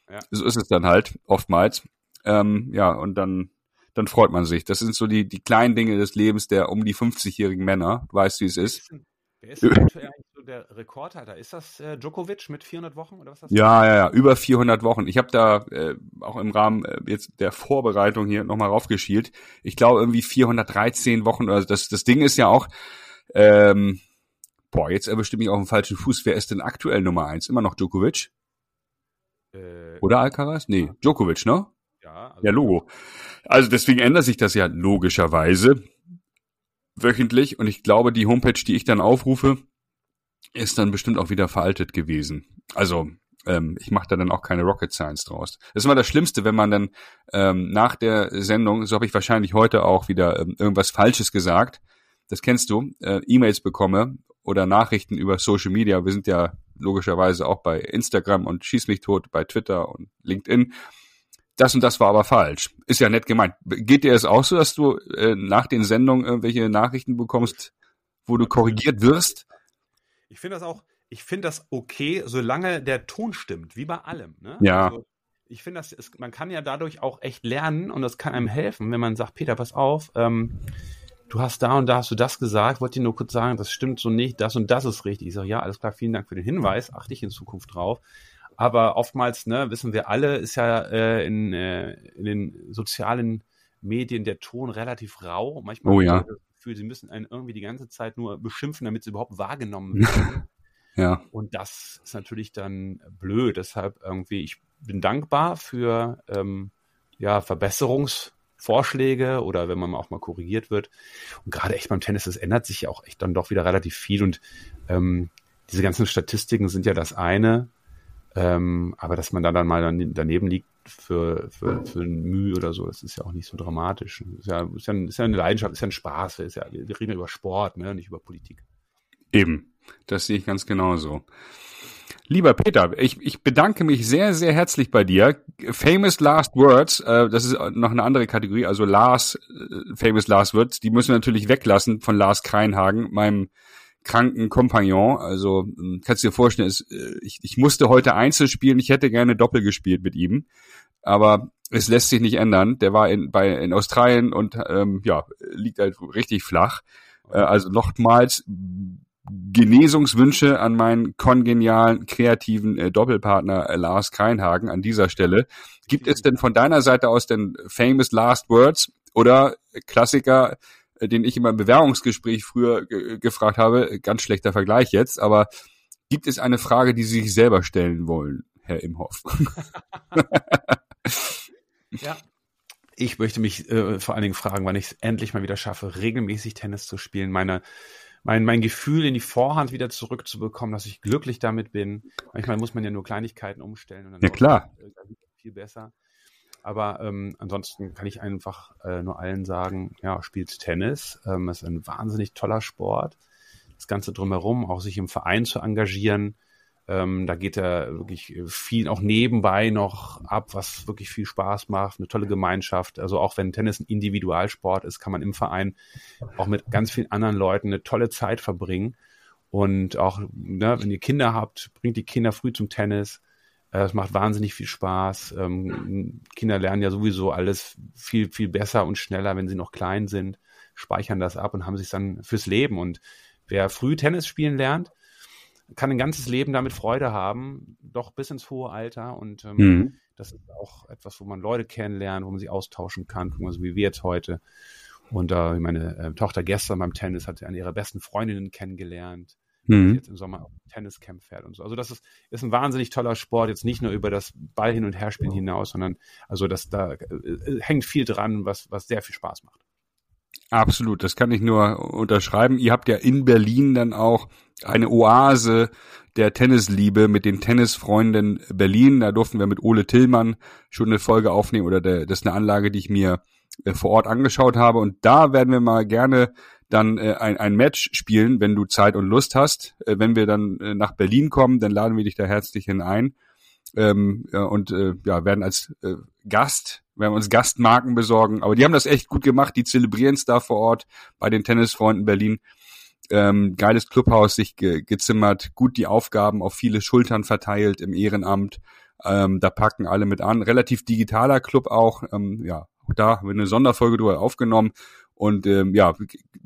Ja. So ist es dann halt oftmals. Ähm, ja, und dann dann freut man sich. Das sind so die, die kleinen Dinge des Lebens der um die 50-jährigen Männer. Du weißt, wie es ist. Wer ist denn aktuell eigentlich so der Rekordhalter? Ist das äh, Djokovic mit 400 Wochen oder was ist das? Ja, ja, ja, über 400 Wochen. Ich habe da äh, auch im Rahmen äh, jetzt der Vorbereitung hier nochmal raufgeschielt. Ich glaube irgendwie 413 Wochen. Also das, das Ding ist ja auch, ähm, boah, jetzt erwischte mich auf dem falschen Fuß. Wer ist denn aktuell Nummer eins? Immer noch Djokovic? Äh, Oder Alcaraz? Nee, Djokovic, ne? ja, also Ja, Logo. Also deswegen ändert sich das ja logischerweise wöchentlich und ich glaube, die Homepage, die ich dann aufrufe, ist dann bestimmt auch wieder veraltet gewesen. Also ähm, ich mache da dann auch keine Rocket Science draus. Das ist immer das Schlimmste, wenn man dann ähm, nach der Sendung, so habe ich wahrscheinlich heute auch wieder ähm, irgendwas Falsches gesagt, das kennst du, äh, E-Mails bekomme oder Nachrichten über Social Media. Wir sind ja logischerweise auch bei Instagram und Schieß mich tot, bei Twitter und LinkedIn das und das war aber falsch. Ist ja nett gemeint. Geht dir es auch so, dass du äh, nach den Sendungen irgendwelche Nachrichten bekommst, wo du korrigiert wirst? Ich finde das auch, ich finde das okay, solange der Ton stimmt, wie bei allem. Ne? Ja. Also, ich finde, das ist, man kann ja dadurch auch echt lernen und das kann einem helfen, wenn man sagt, Peter, pass auf, ähm, du hast da und da hast du das gesagt, wollte dir nur kurz sagen, das stimmt so nicht, das und das ist richtig. Ich sage, ja, alles klar, vielen Dank für den Hinweis, achte ich in Zukunft drauf. Aber oftmals, ne, wissen wir alle, ist ja äh, in, äh, in den sozialen Medien der Ton relativ rau. Manchmal Oh ja. Das Gefühl, sie müssen einen irgendwie die ganze Zeit nur beschimpfen, damit sie überhaupt wahrgenommen werden. Ja. Und das ist natürlich dann blöd. Deshalb irgendwie, ich bin dankbar für ähm, ja, Verbesserungsvorschläge oder wenn man auch mal korrigiert wird. Und gerade echt beim Tennis, das ändert sich ja auch echt dann doch wieder relativ viel. Und ähm, diese ganzen Statistiken sind ja das eine. Ähm, aber dass man da dann mal daneben liegt für, für, für ein Mühe oder so, das ist ja auch nicht so dramatisch. Ist ja, ist ja, ist ja eine Leidenschaft, ist ja ein Spaß. Ist ja, wir reden ja über Sport, ne, nicht über Politik. Eben. Das sehe ich ganz genauso. Lieber Peter, ich, ich bedanke mich sehr, sehr herzlich bei dir. Famous Last Words, äh, das ist noch eine andere Kategorie, also Lars, äh, Famous Last Words, die müssen wir natürlich weglassen von Lars Kreinhagen, meinem kranken Kompagnon. Also ähm, kannst du dir vorstellen, es, äh, ich, ich musste heute Einzel spielen, ich hätte gerne Doppel gespielt mit ihm, aber es lässt sich nicht ändern. Der war in, bei, in Australien und ähm, ja, liegt halt richtig flach. Äh, also nochmals Genesungswünsche an meinen kongenialen, kreativen äh, Doppelpartner äh, Lars Kreinhagen an dieser Stelle. Gibt es denn von deiner Seite aus denn famous last words oder Klassiker, äh, den ich in meinem Bewerbungsgespräch früher gefragt habe, ganz schlechter Vergleich jetzt, aber gibt es eine Frage, die Sie sich selber stellen wollen, Herr Imhoff? ja. Ich möchte mich äh, vor allen Dingen fragen, wann ich es endlich mal wieder schaffe, regelmäßig Tennis zu spielen. Meine mein, mein Gefühl in die Vorhand wieder zurückzubekommen, dass ich glücklich damit bin. Manchmal muss man ja nur Kleinigkeiten umstellen und dann ja, klar. viel besser. Aber ähm, ansonsten kann ich einfach äh, nur allen sagen, ja, spielt Tennis. Ähm, ist ein wahnsinnig toller Sport. Das Ganze drumherum, auch sich im Verein zu engagieren, ähm, da geht er wirklich viel auch nebenbei noch ab, was wirklich viel Spaß macht, eine tolle Gemeinschaft. Also auch wenn Tennis ein Individualsport ist, kann man im Verein auch mit ganz vielen anderen Leuten eine tolle Zeit verbringen. Und auch, ne, wenn ihr Kinder habt, bringt die Kinder früh zum Tennis. Äh, es macht wahnsinnig viel Spaß. Ähm, Kinder lernen ja sowieso alles viel, viel besser und schneller, wenn sie noch klein sind, speichern das ab und haben sich dann fürs Leben. Und wer früh Tennis spielen lernt, kann ein ganzes Leben damit Freude haben, doch bis ins hohe Alter. Und ähm, mhm. das ist auch etwas, wo man Leute kennenlernt, wo man sich austauschen kann, so wie wir jetzt heute. Und äh, meine äh, Tochter gestern beim Tennis hat sie eine ihrer besten Freundinnen kennengelernt, mhm. die jetzt im Sommer auf Tenniscamp fährt und so. Also das ist, ist ein wahnsinnig toller Sport, jetzt nicht nur über das Ball hin und her spielen hinaus, sondern also das da äh, äh, hängt viel dran, was, was sehr viel Spaß macht. Absolut, das kann ich nur unterschreiben. Ihr habt ja in Berlin dann auch eine Oase der Tennisliebe mit den Tennisfreunden Berlin. Da durften wir mit Ole Tillmann schon eine Folge aufnehmen oder der, das ist eine Anlage, die ich mir äh, vor Ort angeschaut habe. Und da werden wir mal gerne dann äh, ein, ein Match spielen, wenn du Zeit und Lust hast. Äh, wenn wir dann nach Berlin kommen, dann laden wir dich da herzlich hinein. Ähm, ja, und ja, werden als Gast werden uns Gastmarken besorgen. Aber die haben das echt gut gemacht. Die zelebrieren es da vor Ort bei den Tennisfreunden Berlin. Ähm, geiles Clubhaus sich ge gezimmert, gut die Aufgaben auf viele Schultern verteilt im Ehrenamt. Ähm, da packen alle mit an. Relativ digitaler Club auch. Ähm, ja, auch da haben wir eine Sonderfolge drüber aufgenommen. Und ähm, ja,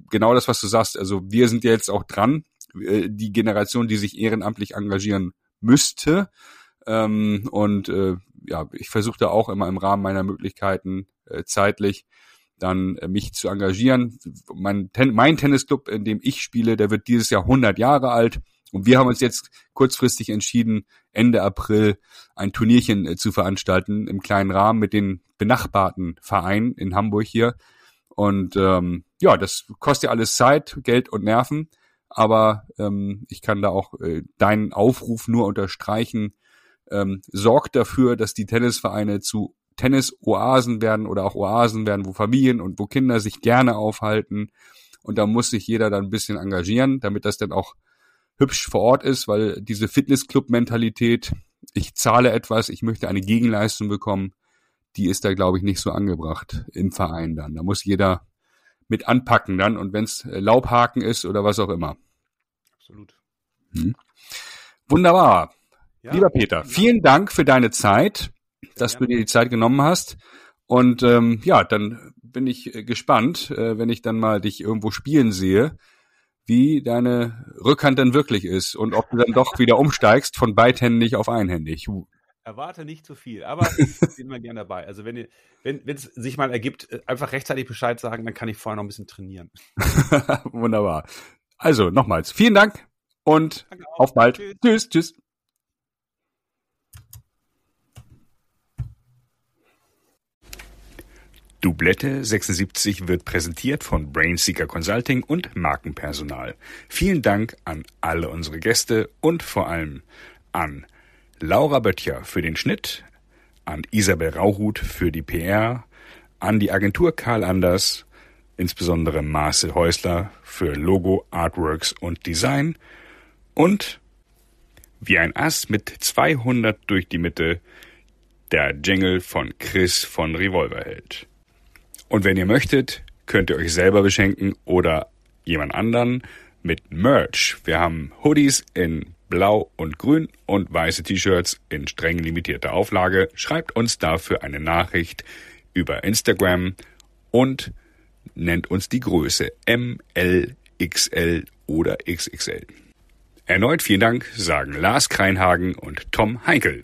genau das, was du sagst. Also wir sind jetzt auch dran. Äh, die Generation, die sich ehrenamtlich engagieren müsste. Ähm, und äh, ja, ich versuche da auch immer im Rahmen meiner Möglichkeiten äh, zeitlich dann äh, mich zu engagieren. Mein, Ten mein Tennisclub, in dem ich spiele, der wird dieses Jahr 100 Jahre alt. Und wir haben uns jetzt kurzfristig entschieden, Ende April ein Turnierchen äh, zu veranstalten im kleinen Rahmen mit den benachbarten Vereinen in Hamburg hier. Und ähm, ja, das kostet ja alles Zeit, Geld und Nerven. Aber ähm, ich kann da auch äh, deinen Aufruf nur unterstreichen, ähm, sorgt dafür, dass die Tennisvereine zu Tennis-Oasen werden oder auch Oasen werden, wo Familien und wo Kinder sich gerne aufhalten. Und da muss sich jeder dann ein bisschen engagieren, damit das dann auch hübsch vor Ort ist, weil diese Fitnessclub-Mentalität, ich zahle etwas, ich möchte eine Gegenleistung bekommen, die ist da, glaube ich, nicht so angebracht im Verein dann. Da muss jeder mit anpacken dann und wenn es Laubhaken ist oder was auch immer. Absolut. Hm. Wunderbar. Ja, Lieber Peter, vielen Dank für deine Zeit, dass du dir die Zeit genommen hast. Und ähm, ja, dann bin ich äh, gespannt, äh, wenn ich dann mal dich irgendwo spielen sehe, wie deine Rückhand dann wirklich ist und ob du dann doch wieder umsteigst von beidhändig auf einhändig. Erwarte nicht zu viel, aber ich bin immer gerne dabei. Also wenn ihr, wenn es sich mal ergibt, äh, einfach rechtzeitig Bescheid sagen, dann kann ich vorher noch ein bisschen trainieren. Wunderbar. Also nochmals, vielen Dank und auf bald. Tschüss, tschüss. Dublette 76 wird präsentiert von Brainseeker Consulting und Markenpersonal. Vielen Dank an alle unsere Gäste und vor allem an Laura Böttcher für den Schnitt, an Isabel Rauhut für die PR, an die Agentur Karl Anders, insbesondere Marcel Häusler für Logo, Artworks und Design und wie ein Ass mit 200 durch die Mitte der Jingle von Chris von Revolverheld. Und wenn ihr möchtet, könnt ihr euch selber beschenken oder jemand anderen mit Merch. Wir haben Hoodies in blau und grün und weiße T-Shirts in streng limitierter Auflage. Schreibt uns dafür eine Nachricht über Instagram und nennt uns die Größe M, L, XL oder XXL. Erneut vielen Dank sagen Lars Kreinhagen und Tom Heinkel.